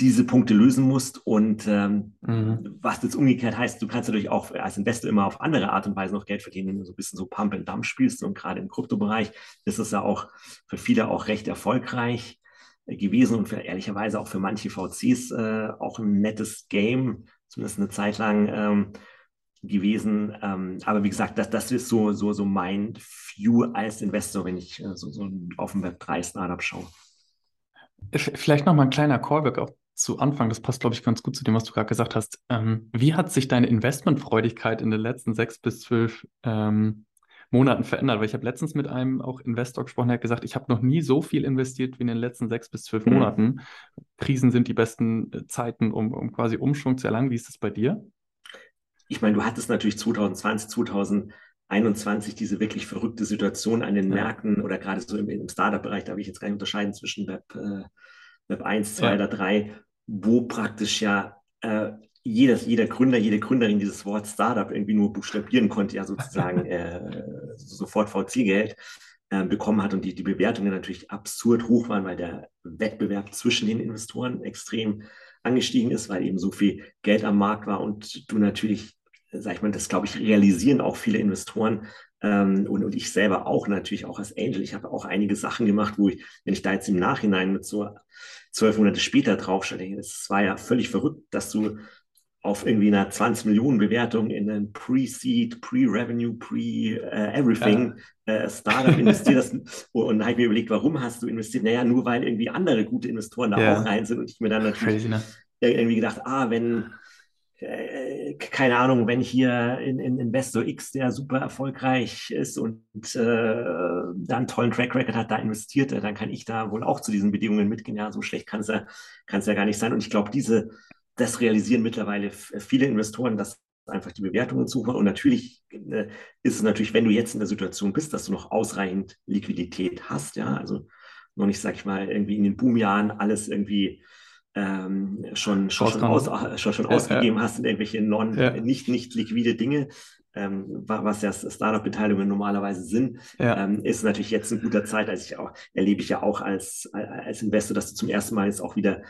diese Punkte lösen musst und ähm, mhm. was jetzt umgekehrt heißt, du kannst natürlich auch als Investor immer auf andere Art und Weise noch Geld verdienen, wenn du so ein bisschen so Pump and Dump spielst und gerade im Kryptobereich ist es ja auch für viele auch recht erfolgreich gewesen und für, ehrlicherweise auch für manche VCs äh, auch ein nettes Game, zumindest eine Zeit lang ähm, gewesen. Ähm, aber wie gesagt, das, das ist so, so, so mein View als Investor, wenn ich äh, so, so auf dem Web3 Startup schaue. Vielleicht noch mal ein kleiner Callback auch zu Anfang, das passt, glaube ich, ganz gut zu dem, was du gerade gesagt hast. Ähm, wie hat sich deine Investmentfreudigkeit in den letzten sechs bis zwölf ähm, Monaten verändert? Weil ich habe letztens mit einem auch Investor gesprochen, der hat gesagt, ich habe noch nie so viel investiert wie in den letzten sechs bis zwölf mhm. Monaten. Krisen sind die besten äh, Zeiten, um, um quasi Umschwung zu erlangen. Wie ist das bei dir? Ich meine, du hattest natürlich 2020, 2021 diese wirklich verrückte Situation an den. Märkten oder gerade so im, im Startup-Bereich, da habe ich jetzt gar nicht unterscheiden zwischen Web, äh, Web 1, 2 ja. oder 3, wo praktisch ja äh, jeder, jeder Gründer, jede Gründerin dieses Wort Startup irgendwie nur buchstabieren konnte, ja sozusagen (laughs) äh, sofort VC-Geld äh, bekommen hat und die, die Bewertungen natürlich absurd hoch waren, weil der Wettbewerb zwischen den Investoren extrem angestiegen ist, weil eben so viel Geld am Markt war und du natürlich, sag ich mal, das glaube ich, realisieren auch viele Investoren, und, und ich selber auch natürlich auch als Angel. Ich habe auch einige Sachen gemacht, wo ich, wenn ich da jetzt im Nachhinein mit so zwölf Monate später draufstelle, das war ja völlig verrückt, dass du auf irgendwie einer 20 Millionen Bewertung in ein Pre-Seed, Pre-Revenue, Pre-Everything ja. äh, Startup investierst. (laughs) und da habe ich mir überlegt, warum hast du investiert? Naja, nur weil irgendwie andere gute Investoren da ja. auch rein sind und ich mir dann natürlich Crazy, ne? irgendwie gedacht, ah, wenn äh, keine Ahnung, wenn hier in, in Investor X, der super erfolgreich ist und äh, da einen tollen Track Record hat, da investiert, dann kann ich da wohl auch zu diesen Bedingungen mitgehen. Ja, so schlecht kann es ja, ja gar nicht sein. Und ich glaube, diese, das realisieren mittlerweile viele Investoren, dass einfach die Bewertungen suchen. Und natürlich äh, ist es natürlich, wenn du jetzt in der Situation bist, dass du noch ausreichend Liquidität hast, ja, also noch nicht, sag ich mal, irgendwie in den Boomjahren alles irgendwie ähm, schon, schon, schon, aus, schon, schon ja, ausgegeben ja. hast in irgendwelche non, ja. nicht, nicht liquide Dinge, ähm, was ja Startup-Beteiligungen normalerweise sind, ähm, ist natürlich jetzt ein guter Zeit. Also ich auch, erlebe ich ja auch als, als Investor, dass du zum ersten Mal jetzt auch wieder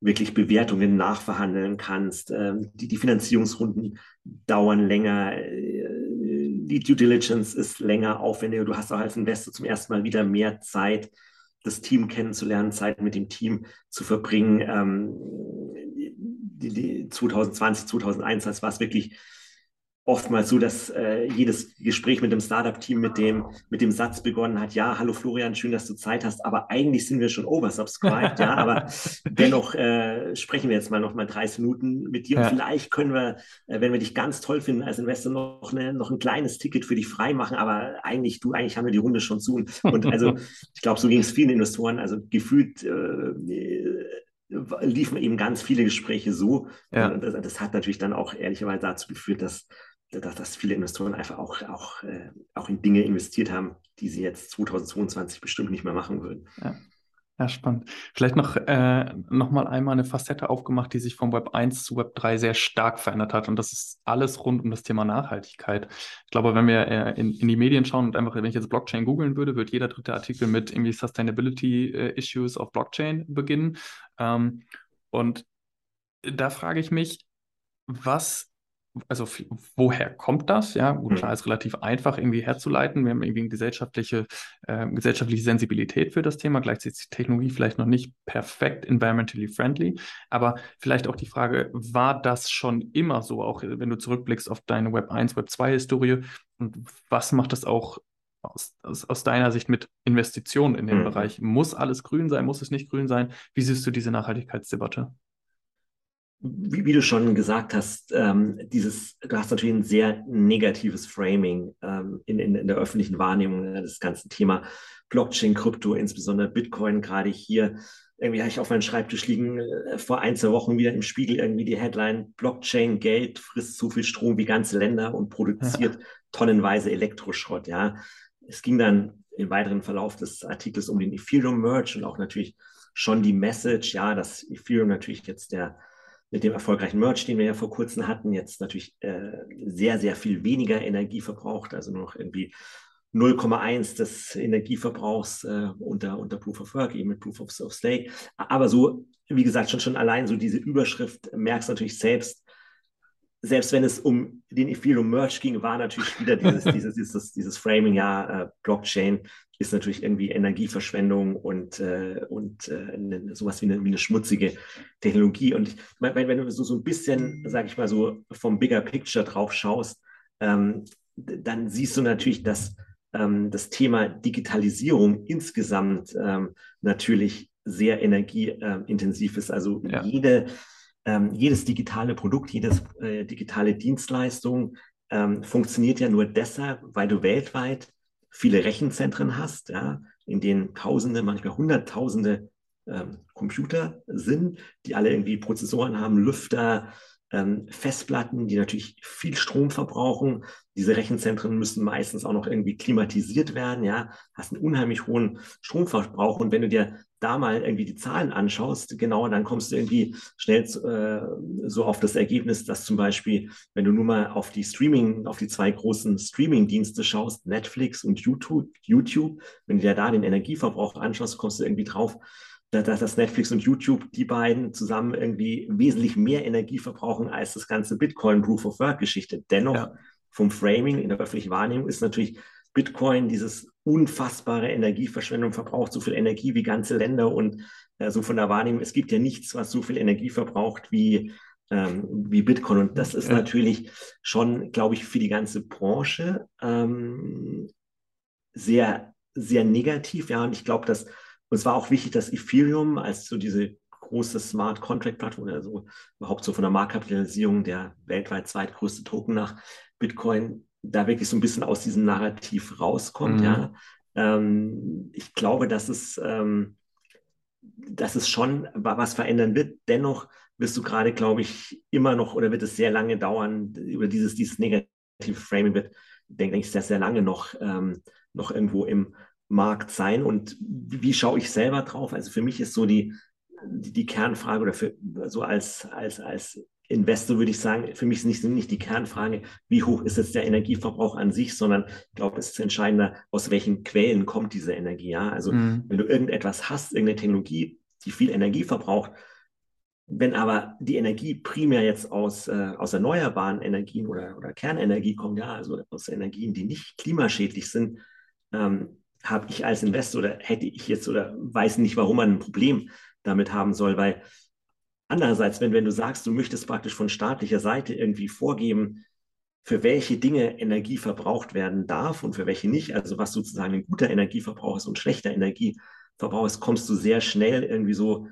wirklich Bewertungen nachverhandeln kannst. Ähm, die, die Finanzierungsrunden dauern länger. Äh, die Due Diligence ist länger aufwendiger. Du hast auch als Investor zum ersten Mal wieder mehr Zeit, das Team kennenzulernen, Zeit mit dem Team zu verbringen. Ähm, die, die 2020, 2021 war es wirklich oftmals so, dass äh, jedes Gespräch mit dem Startup-Team mit dem, mit dem Satz begonnen hat, ja, hallo Florian, schön, dass du Zeit hast, aber eigentlich sind wir schon oversubscribed, ja, aber (laughs) dennoch äh, sprechen wir jetzt mal noch mal 30 Minuten mit dir ja. und vielleicht können wir, äh, wenn wir dich ganz toll finden als Investor, noch, eine, noch ein kleines Ticket für dich frei machen, aber eigentlich, du, eigentlich haben wir die Runde schon zu und, also (laughs) ich glaube, so ging es vielen Investoren, also gefühlt äh, liefen eben ganz viele Gespräche so. Ja. Und das, das, hat natürlich dann auch ehrlicherweise dazu geführt, dass dass, dass viele Investoren einfach auch, auch, äh, auch in Dinge investiert haben, die sie jetzt 2022 bestimmt nicht mehr machen würden. Ja. Ja, spannend. Vielleicht noch, äh, noch mal einmal eine Facette aufgemacht, die sich vom Web 1 zu Web 3 sehr stark verändert hat. Und das ist alles rund um das Thema Nachhaltigkeit. Ich glaube, wenn wir äh, in, in die Medien schauen und einfach, wenn ich jetzt Blockchain googeln würde, wird jeder dritte Artikel mit irgendwie Sustainability äh, Issues auf Blockchain beginnen. Ähm, und da frage ich mich, was also woher kommt das? Ja, gut, klar, mhm. ist relativ einfach irgendwie herzuleiten. Wir haben irgendwie eine gesellschaftliche, äh, gesellschaftliche Sensibilität für das Thema. Gleichzeitig ist die Technologie vielleicht noch nicht perfekt environmentally friendly. Aber vielleicht auch die Frage, war das schon immer so, auch wenn du zurückblickst auf deine Web 1, Web 2 Historie? Und was macht das auch aus, aus, aus deiner Sicht mit Investitionen in den mhm. Bereich? Muss alles grün sein? Muss es nicht grün sein? Wie siehst du diese Nachhaltigkeitsdebatte? Wie, wie, du schon gesagt hast, ähm, dieses, du hast natürlich ein sehr negatives Framing ähm, in, in, in, der öffentlichen Wahrnehmung äh, des ganzen Thema Blockchain, Krypto, insbesondere Bitcoin, gerade hier. Irgendwie habe ich auf meinem Schreibtisch liegen, äh, vor ein, zwei Wochen wieder im Spiegel irgendwie die Headline, Blockchain, Geld frisst so viel Strom wie ganze Länder und produziert ja. (laughs) tonnenweise Elektroschrott, ja. Es ging dann im weiteren Verlauf des Artikels um den Ethereum-Merge und auch natürlich schon die Message, ja, dass Ethereum natürlich jetzt der mit dem erfolgreichen Merge, den wir ja vor kurzem hatten, jetzt natürlich äh, sehr, sehr viel weniger Energie verbraucht, also nur noch irgendwie 0,1 des Energieverbrauchs äh, unter, unter Proof of Work, eben mit Proof of, of Stake. Aber so, wie gesagt, schon, schon allein so diese Überschrift merkst natürlich selbst, selbst wenn es um den Ethereum Merge ging, war natürlich wieder dieses, (laughs) dieses, dieses, dieses Framing, ja, äh, Blockchain ist natürlich irgendwie Energieverschwendung und, äh, und äh, ne, sowas wie eine, wie eine schmutzige Technologie. Und ich meine, wenn du so, so ein bisschen, sage ich mal so, vom Bigger Picture drauf schaust, ähm, dann siehst du natürlich, dass ähm, das Thema Digitalisierung insgesamt ähm, natürlich sehr energieintensiv ist. Also ja. jede, ähm, jedes digitale Produkt, jedes äh, digitale Dienstleistung ähm, funktioniert ja nur deshalb, weil du weltweit viele Rechenzentren hast, ja, in denen Tausende, manchmal Hunderttausende ähm, Computer sind, die alle irgendwie Prozessoren haben, Lüfter, ähm, Festplatten, die natürlich viel Strom verbrauchen. Diese Rechenzentren müssen meistens auch noch irgendwie klimatisiert werden, ja, hast einen unheimlich hohen Stromverbrauch. Und wenn du dir da mal irgendwie die Zahlen anschaust, genau, dann kommst du irgendwie schnell äh, so auf das Ergebnis, dass zum Beispiel, wenn du nur mal auf die Streaming, auf die zwei großen Streaming-Dienste schaust, Netflix und YouTube, YouTube, wenn du dir da den Energieverbrauch anschaust, kommst du irgendwie drauf, dass, dass Netflix und YouTube, die beiden zusammen irgendwie wesentlich mehr Energie verbrauchen als das ganze Bitcoin Proof of Work Geschichte. Dennoch ja. Vom Framing in der öffentlichen Wahrnehmung ist natürlich Bitcoin dieses unfassbare Energieverschwendung verbraucht so viel Energie wie ganze Länder und äh, so von der Wahrnehmung, es gibt ja nichts, was so viel Energie verbraucht wie, ähm, wie Bitcoin. Und das ist ja. natürlich schon, glaube ich, für die ganze Branche ähm, sehr, sehr negativ. Ja, und ich glaube, dass und es war auch wichtig, dass Ethereum als so diese große Smart Contract Plattform, also überhaupt so von der Marktkapitalisierung der weltweit zweitgrößte Token nach Bitcoin, da wirklich so ein bisschen aus diesem Narrativ rauskommt. Mhm. Ja. Ähm, ich glaube, dass es, ähm, dass es schon was verändern wird. Dennoch wirst du gerade, glaube ich, immer noch oder wird es sehr lange dauern, über dieses, dieses negative Framing wird, denke ich, sehr, sehr lange noch, ähm, noch irgendwo im Markt sein und wie schaue ich selber drauf? Also für mich ist so die, die, die Kernfrage oder für, so als, als, als Investor würde ich sagen, für mich ist nicht, nicht die Kernfrage, wie hoch ist jetzt der Energieverbrauch an sich, sondern ich glaube, es ist entscheidender, aus welchen Quellen kommt diese Energie. Ja? Also mhm. wenn du irgendetwas hast, irgendeine Technologie, die viel Energie verbraucht, wenn aber die Energie primär jetzt aus, äh, aus erneuerbaren Energien oder, oder Kernenergie kommt, ja, also aus Energien, die nicht klimaschädlich sind, ähm, habe ich als Investor oder hätte ich jetzt oder weiß nicht, warum man ein Problem damit haben soll, weil andererseits, wenn, wenn du sagst, du möchtest praktisch von staatlicher Seite irgendwie vorgeben, für welche Dinge Energie verbraucht werden darf und für welche nicht, also was sozusagen ein guter Energieverbrauch ist und schlechter Energieverbrauch ist, kommst du sehr schnell irgendwie so,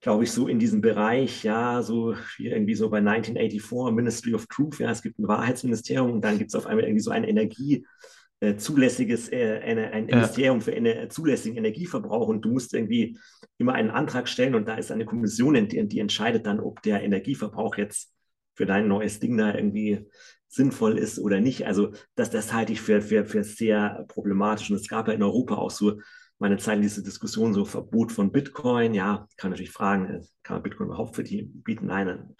glaube ich, so in diesen Bereich, ja, so irgendwie so bei 1984, Ministry of Truth, ja, es gibt ein Wahrheitsministerium und dann gibt es auf einmal irgendwie so ein Energie- zulässiges, äh, eine, ein ja. Ministerium für eine, zulässigen Energieverbrauch und du musst irgendwie immer einen Antrag stellen und da ist eine Kommission, die, die entscheidet dann, ob der Energieverbrauch jetzt für dein neues Ding da irgendwie sinnvoll ist oder nicht. Also das, das halte ich für, für, für sehr problematisch. Und es gab ja in Europa auch so meine Zeit diese Diskussion, so Verbot von Bitcoin. Ja, kann natürlich fragen, äh, kann man Bitcoin überhaupt für die bieten? Nein,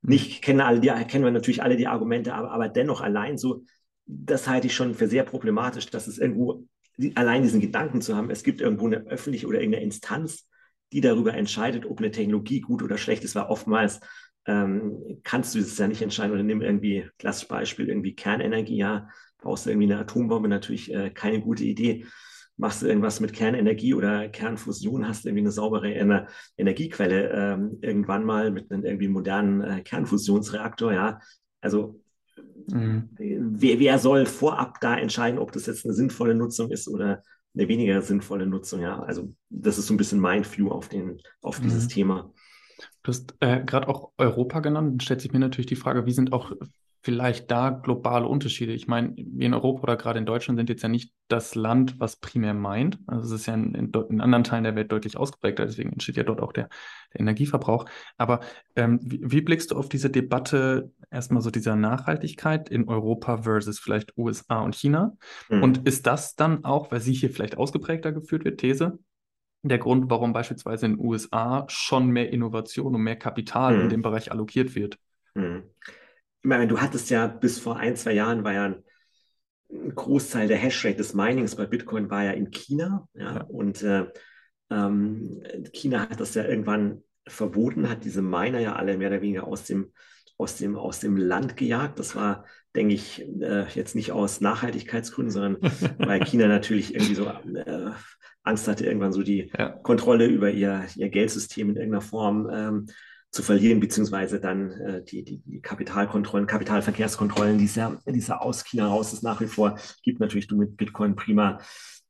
nicht kennen alle die, kennen wir natürlich alle die Argumente, aber, aber dennoch allein so das halte ich schon für sehr problematisch, dass es irgendwo allein diesen Gedanken zu haben, es gibt irgendwo eine öffentliche oder irgendeine Instanz, die darüber entscheidet, ob eine Technologie gut oder schlecht ist, weil oftmals ähm, kannst du es ja nicht entscheiden oder nimm irgendwie, klassisches Beispiel, irgendwie Kernenergie, ja, brauchst du irgendwie eine Atombombe, natürlich äh, keine gute Idee. Machst du irgendwas mit Kernenergie oder Kernfusion, hast du irgendwie eine saubere Ener Energiequelle ähm, irgendwann mal mit einem irgendwie modernen äh, Kernfusionsreaktor, ja. Also Mhm. Wer, wer, soll vorab da entscheiden, ob das jetzt eine sinnvolle Nutzung ist oder eine weniger sinnvolle Nutzung? Ja, also das ist so ein bisschen mein View auf, den, auf mhm. dieses Thema. Du hast äh, gerade auch Europa genannt. Dann stellt sich mir natürlich die Frage, wie sind auch vielleicht da globale Unterschiede? Ich meine, wir in Europa oder gerade in Deutschland sind jetzt ja nicht das Land, was primär meint. Also es ist ja in, in, in anderen Teilen der Welt deutlich ausgeprägter, deswegen entsteht ja dort auch der, der Energieverbrauch. Aber ähm, wie, wie, blickst du auf diese Debatte erstmal so dieser Nachhaltigkeit in Europa versus vielleicht USA und China? Mhm. Und ist das dann auch, weil sie hier vielleicht ausgeprägter geführt wird, These, der Grund, warum beispielsweise in den USA schon mehr Innovation und mehr Kapital mhm. in dem Bereich allokiert wird? Mhm ich meine, du hattest ja bis vor ein, zwei Jahren war ja ein, ein Großteil der Hashrate des Minings bei Bitcoin war ja in China. Ja, ja. Und äh, ähm, China hat das ja irgendwann verboten, hat diese Miner ja alle mehr oder weniger aus dem, aus dem, aus dem Land gejagt. Das war, denke ich, äh, jetzt nicht aus Nachhaltigkeitsgründen, sondern (laughs) weil China natürlich irgendwie so äh, Angst hatte, irgendwann so die ja. Kontrolle über ihr, ihr Geldsystem in irgendeiner Form ähm, zu verlieren, beziehungsweise dann äh, die, die, die, Kapitalkontrollen, Kapitalverkehrskontrollen, die ja, es ja aus China raus ist nach wie vor gibt, natürlich du mit Bitcoin prima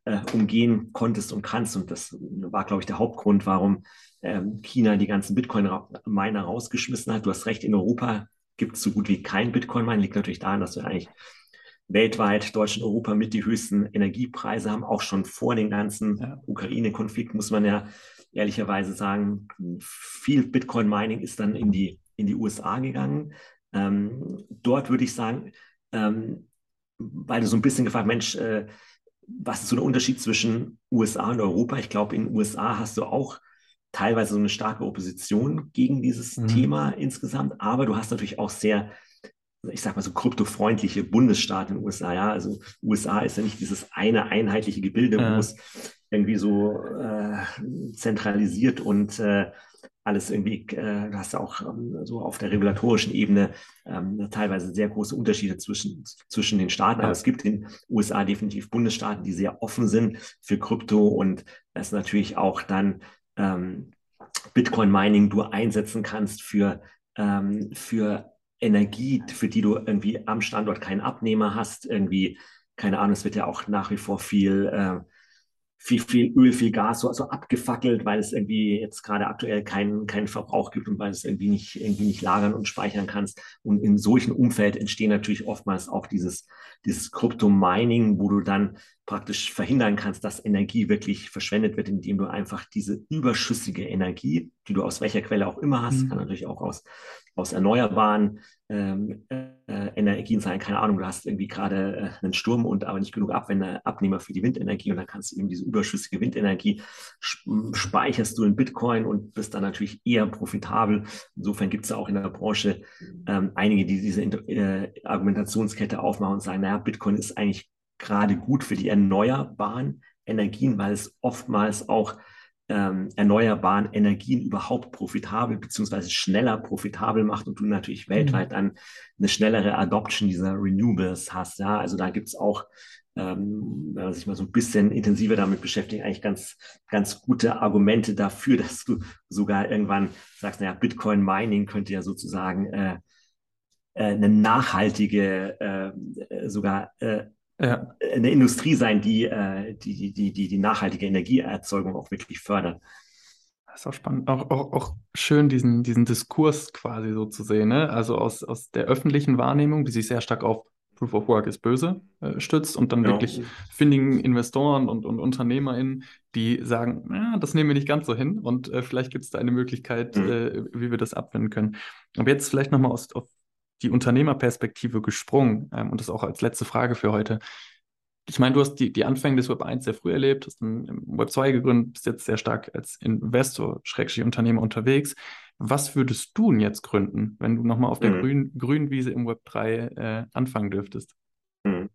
äh, umgehen konntest und kannst. Und das war, glaube ich, der Hauptgrund, warum ähm, China die ganzen Bitcoin-Miner rausgeschmissen hat. Du hast recht, in Europa gibt es so gut wie kein Bitcoin-Mine. Liegt natürlich daran, dass wir eigentlich weltweit, Deutschland, Europa mit die höchsten Energiepreise haben, auch schon vor dem ganzen ja. Ukraine-Konflikt, muss man ja ehrlicherweise sagen, viel Bitcoin-Mining ist dann in die, in die USA gegangen. Ähm, dort würde ich sagen, ähm, weil du so ein bisschen gefragt, Mensch, äh, was ist so der Unterschied zwischen USA und Europa? Ich glaube, in den USA hast du auch teilweise so eine starke Opposition gegen dieses mhm. Thema insgesamt, aber du hast natürlich auch sehr ich sag mal so kryptofreundliche Bundesstaaten in den USA. Ja, also USA ist ja nicht dieses eine einheitliche Gebilde, ja. wo es irgendwie so äh, zentralisiert und äh, alles irgendwie, äh, du hast auch ähm, so auf der regulatorischen Ebene ähm, teilweise sehr große Unterschiede zwischen, zwischen den Staaten. Aber es gibt in den USA definitiv Bundesstaaten, die sehr offen sind für Krypto und das natürlich auch dann ähm, Bitcoin-Mining du einsetzen kannst für, ähm, für Energie, für die du irgendwie am Standort keinen Abnehmer hast, irgendwie, keine Ahnung, es wird ja auch nach wie vor viel äh, viel, viel Öl, viel Gas so, so abgefackelt, weil es irgendwie jetzt gerade aktuell keinen, keinen Verbrauch gibt und weil es irgendwie nicht, irgendwie nicht lagern und speichern kannst. Und in solchen Umfeld entstehen natürlich oftmals auch dieses, dieses Krypto-Mining, wo du dann praktisch verhindern kannst, dass Energie wirklich verschwendet wird, indem du einfach diese überschüssige Energie, die du aus welcher Quelle auch immer hast, mhm. kann natürlich auch aus, aus erneuerbaren ähm, äh, Energien sein. Keine Ahnung, du hast irgendwie gerade äh, einen Sturm und aber nicht genug Abwender, Abnehmer für die Windenergie und dann kannst du eben diese überschüssige Windenergie speicherst du in Bitcoin und bist dann natürlich eher profitabel. Insofern gibt es ja auch in der Branche ähm, einige, die diese äh, Argumentationskette aufmachen und sagen, naja, Bitcoin ist eigentlich gerade gut für die erneuerbaren Energien, weil es oftmals auch ähm, erneuerbaren Energien überhaupt profitabel beziehungsweise schneller profitabel macht und du natürlich mhm. weltweit dann eine schnellere Adoption dieser Renewables hast. Ja, also da gibt es auch, ähm, wenn man sich mal so ein bisschen intensiver damit beschäftigt, eigentlich ganz, ganz gute Argumente dafür, (laughs) dass du sogar irgendwann sagst, naja, Bitcoin Mining könnte ja sozusagen äh, äh, eine nachhaltige, äh, sogar äh, ja. eine Industrie sein, die, äh, die, die, die, die nachhaltige Energieerzeugung auch wirklich fördert. Das ist auch spannend, auch, auch, auch schön, diesen, diesen Diskurs quasi so zu sehen. Ne? Also aus, aus der öffentlichen Wahrnehmung, die sich sehr stark auf Proof of Work ist böse äh, stützt und dann ja. wirklich findigen Investoren und, und UnternehmerInnen, die sagen, ja, das nehmen wir nicht ganz so hin und äh, vielleicht gibt es da eine Möglichkeit, mhm. äh, wie wir das abwenden können. Aber jetzt vielleicht nochmal aus, auf die Unternehmerperspektive gesprungen ähm, und das auch als letzte Frage für heute. Ich meine, du hast die, die Anfänge des Web 1 sehr früh erlebt, hast dann im Web 2 gegründet, bist jetzt sehr stark als Investor, Schrägstrich Unternehmer unterwegs. Was würdest du denn jetzt gründen, wenn du nochmal auf der mhm. grünen, grünen Wiese im Web 3 äh, anfangen dürftest? Mhm.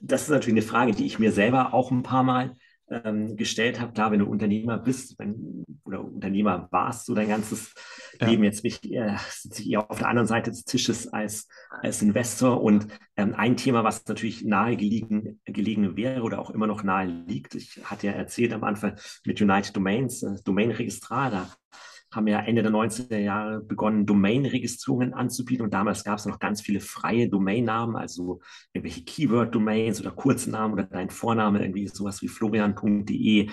Das ist natürlich eine Frage, die ich mir selber auch ein paar Mal ähm, gestellt habe. Klar, wenn du Unternehmer bist wenn, oder Unternehmer warst, so dein ganzes ja. Leben, jetzt mich, äh, sitze ich eher auf der anderen Seite des Tisches als, als Investor. Und ähm, ein Thema, was natürlich nahe gelegen, gelegen wäre oder auch immer noch nahe liegt, ich hatte ja erzählt am Anfang mit United Domains, äh, Domain-Registrar, da haben ja Ende der 90er Jahre begonnen, Domain-Registrierungen anzubieten. Und damals gab es noch ganz viele freie Domainnamen, also irgendwelche Keyword-Domains oder Kurznamen oder dein Vorname, irgendwie sowas wie florian.de.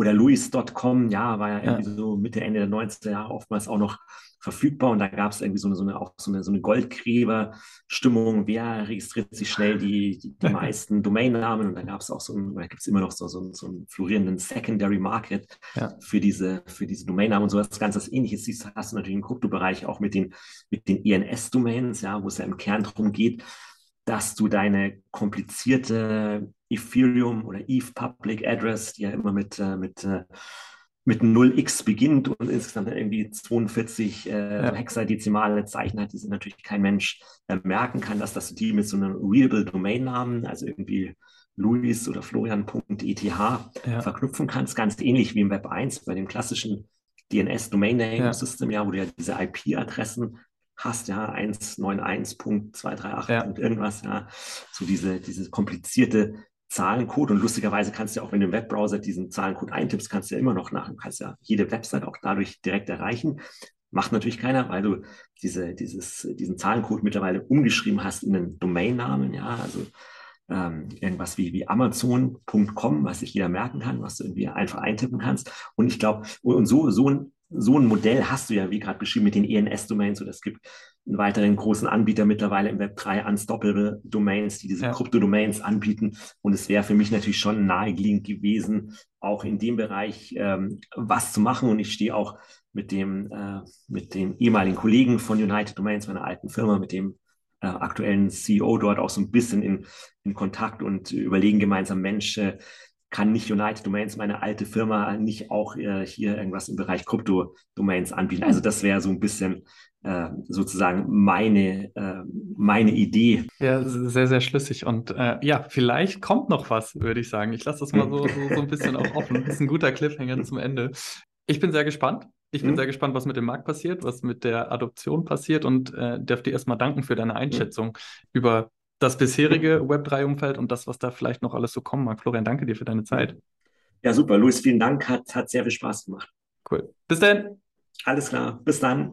oder Louis.com, ja, war ja irgendwie ja. so Mitte, Ende der 90er Jahre oftmals auch noch verfügbar und da gab es irgendwie so eine, so eine, auch so eine, so eine Goldgräber-Stimmung, wer registriert sich schnell die, die, die (laughs) meisten Domainnamen und da gab es auch so, da gibt es immer noch so, so, so einen florierenden Secondary Market ja. für diese, für diese Domainnamen und so was ganz was ähnliches siehst, hast du natürlich im Kryptobereich auch mit den, mit den ENS-Domains, ja, wo es ja im Kern darum geht, dass du deine komplizierte Ethereum oder ETH Public Address, die ja immer mit, äh, mit äh, mit 0x beginnt und insgesamt irgendwie 42 äh, ja. hexadezimale Zeichen hat, die sich natürlich kein Mensch äh, merken kann, dass das die mit so einem Readable Domain-Namen, also irgendwie Luis oder Florian.eth ja. verknüpfen kannst, ganz ähnlich wie im Web 1 bei dem klassischen DNS Domain Name ja. System, ja, wo du ja diese IP-Adressen hast, ja, 191.238 ja. irgendwas, ja, so diese, diese komplizierte Zahlencode und lustigerweise kannst du ja auch, wenn du im Webbrowser diesen Zahlencode eintippst, kannst du ja immer noch nach, kannst ja jede Website auch dadurch direkt erreichen. Macht natürlich keiner, weil du diese, dieses, diesen Zahlencode mittlerweile umgeschrieben hast in einen Domainnamen, ja, also ähm, irgendwas wie, wie Amazon.com, was sich jeder merken kann, was du irgendwie einfach eintippen kannst. Und ich glaube, und so, so ein so ein Modell hast du ja, wie gerade beschrieben, mit den ENS-Domains. Oder es gibt einen weiteren großen Anbieter mittlerweile im Web 3, Unstoppable Domains, die diese ja. Krypto-Domains anbieten. Und es wäre für mich natürlich schon naheliegend gewesen, auch in dem Bereich ähm, was zu machen. Und ich stehe auch mit dem, äh, mit dem ehemaligen Kollegen von United Domains, meiner alten Firma, mit dem äh, aktuellen CEO dort auch so ein bisschen in, in Kontakt und überlegen gemeinsam, Mensch, äh, kann nicht United Domains, meine alte Firma, nicht auch äh, hier irgendwas im Bereich Krypto-Domains anbieten. Also das wäre so ein bisschen äh, sozusagen meine, äh, meine Idee. Ja, sehr, sehr schlüssig. Und äh, ja, vielleicht kommt noch was, würde ich sagen. Ich lasse das mal so, (laughs) so, so ein bisschen auch offen. Das ist ein guter Cliffhanger zum Ende. Ich bin sehr gespannt. Ich bin mhm. sehr gespannt, was mit dem Markt passiert, was mit der Adoption passiert und äh, darf dir erstmal danken für deine Einschätzung mhm. über das bisherige Web3-Umfeld und das, was da vielleicht noch alles so kommen mag. Florian, danke dir für deine Zeit. Ja, super. Luis, vielen Dank. Hat, hat sehr viel Spaß gemacht. Cool. Bis dann. Alles klar. Bis dann.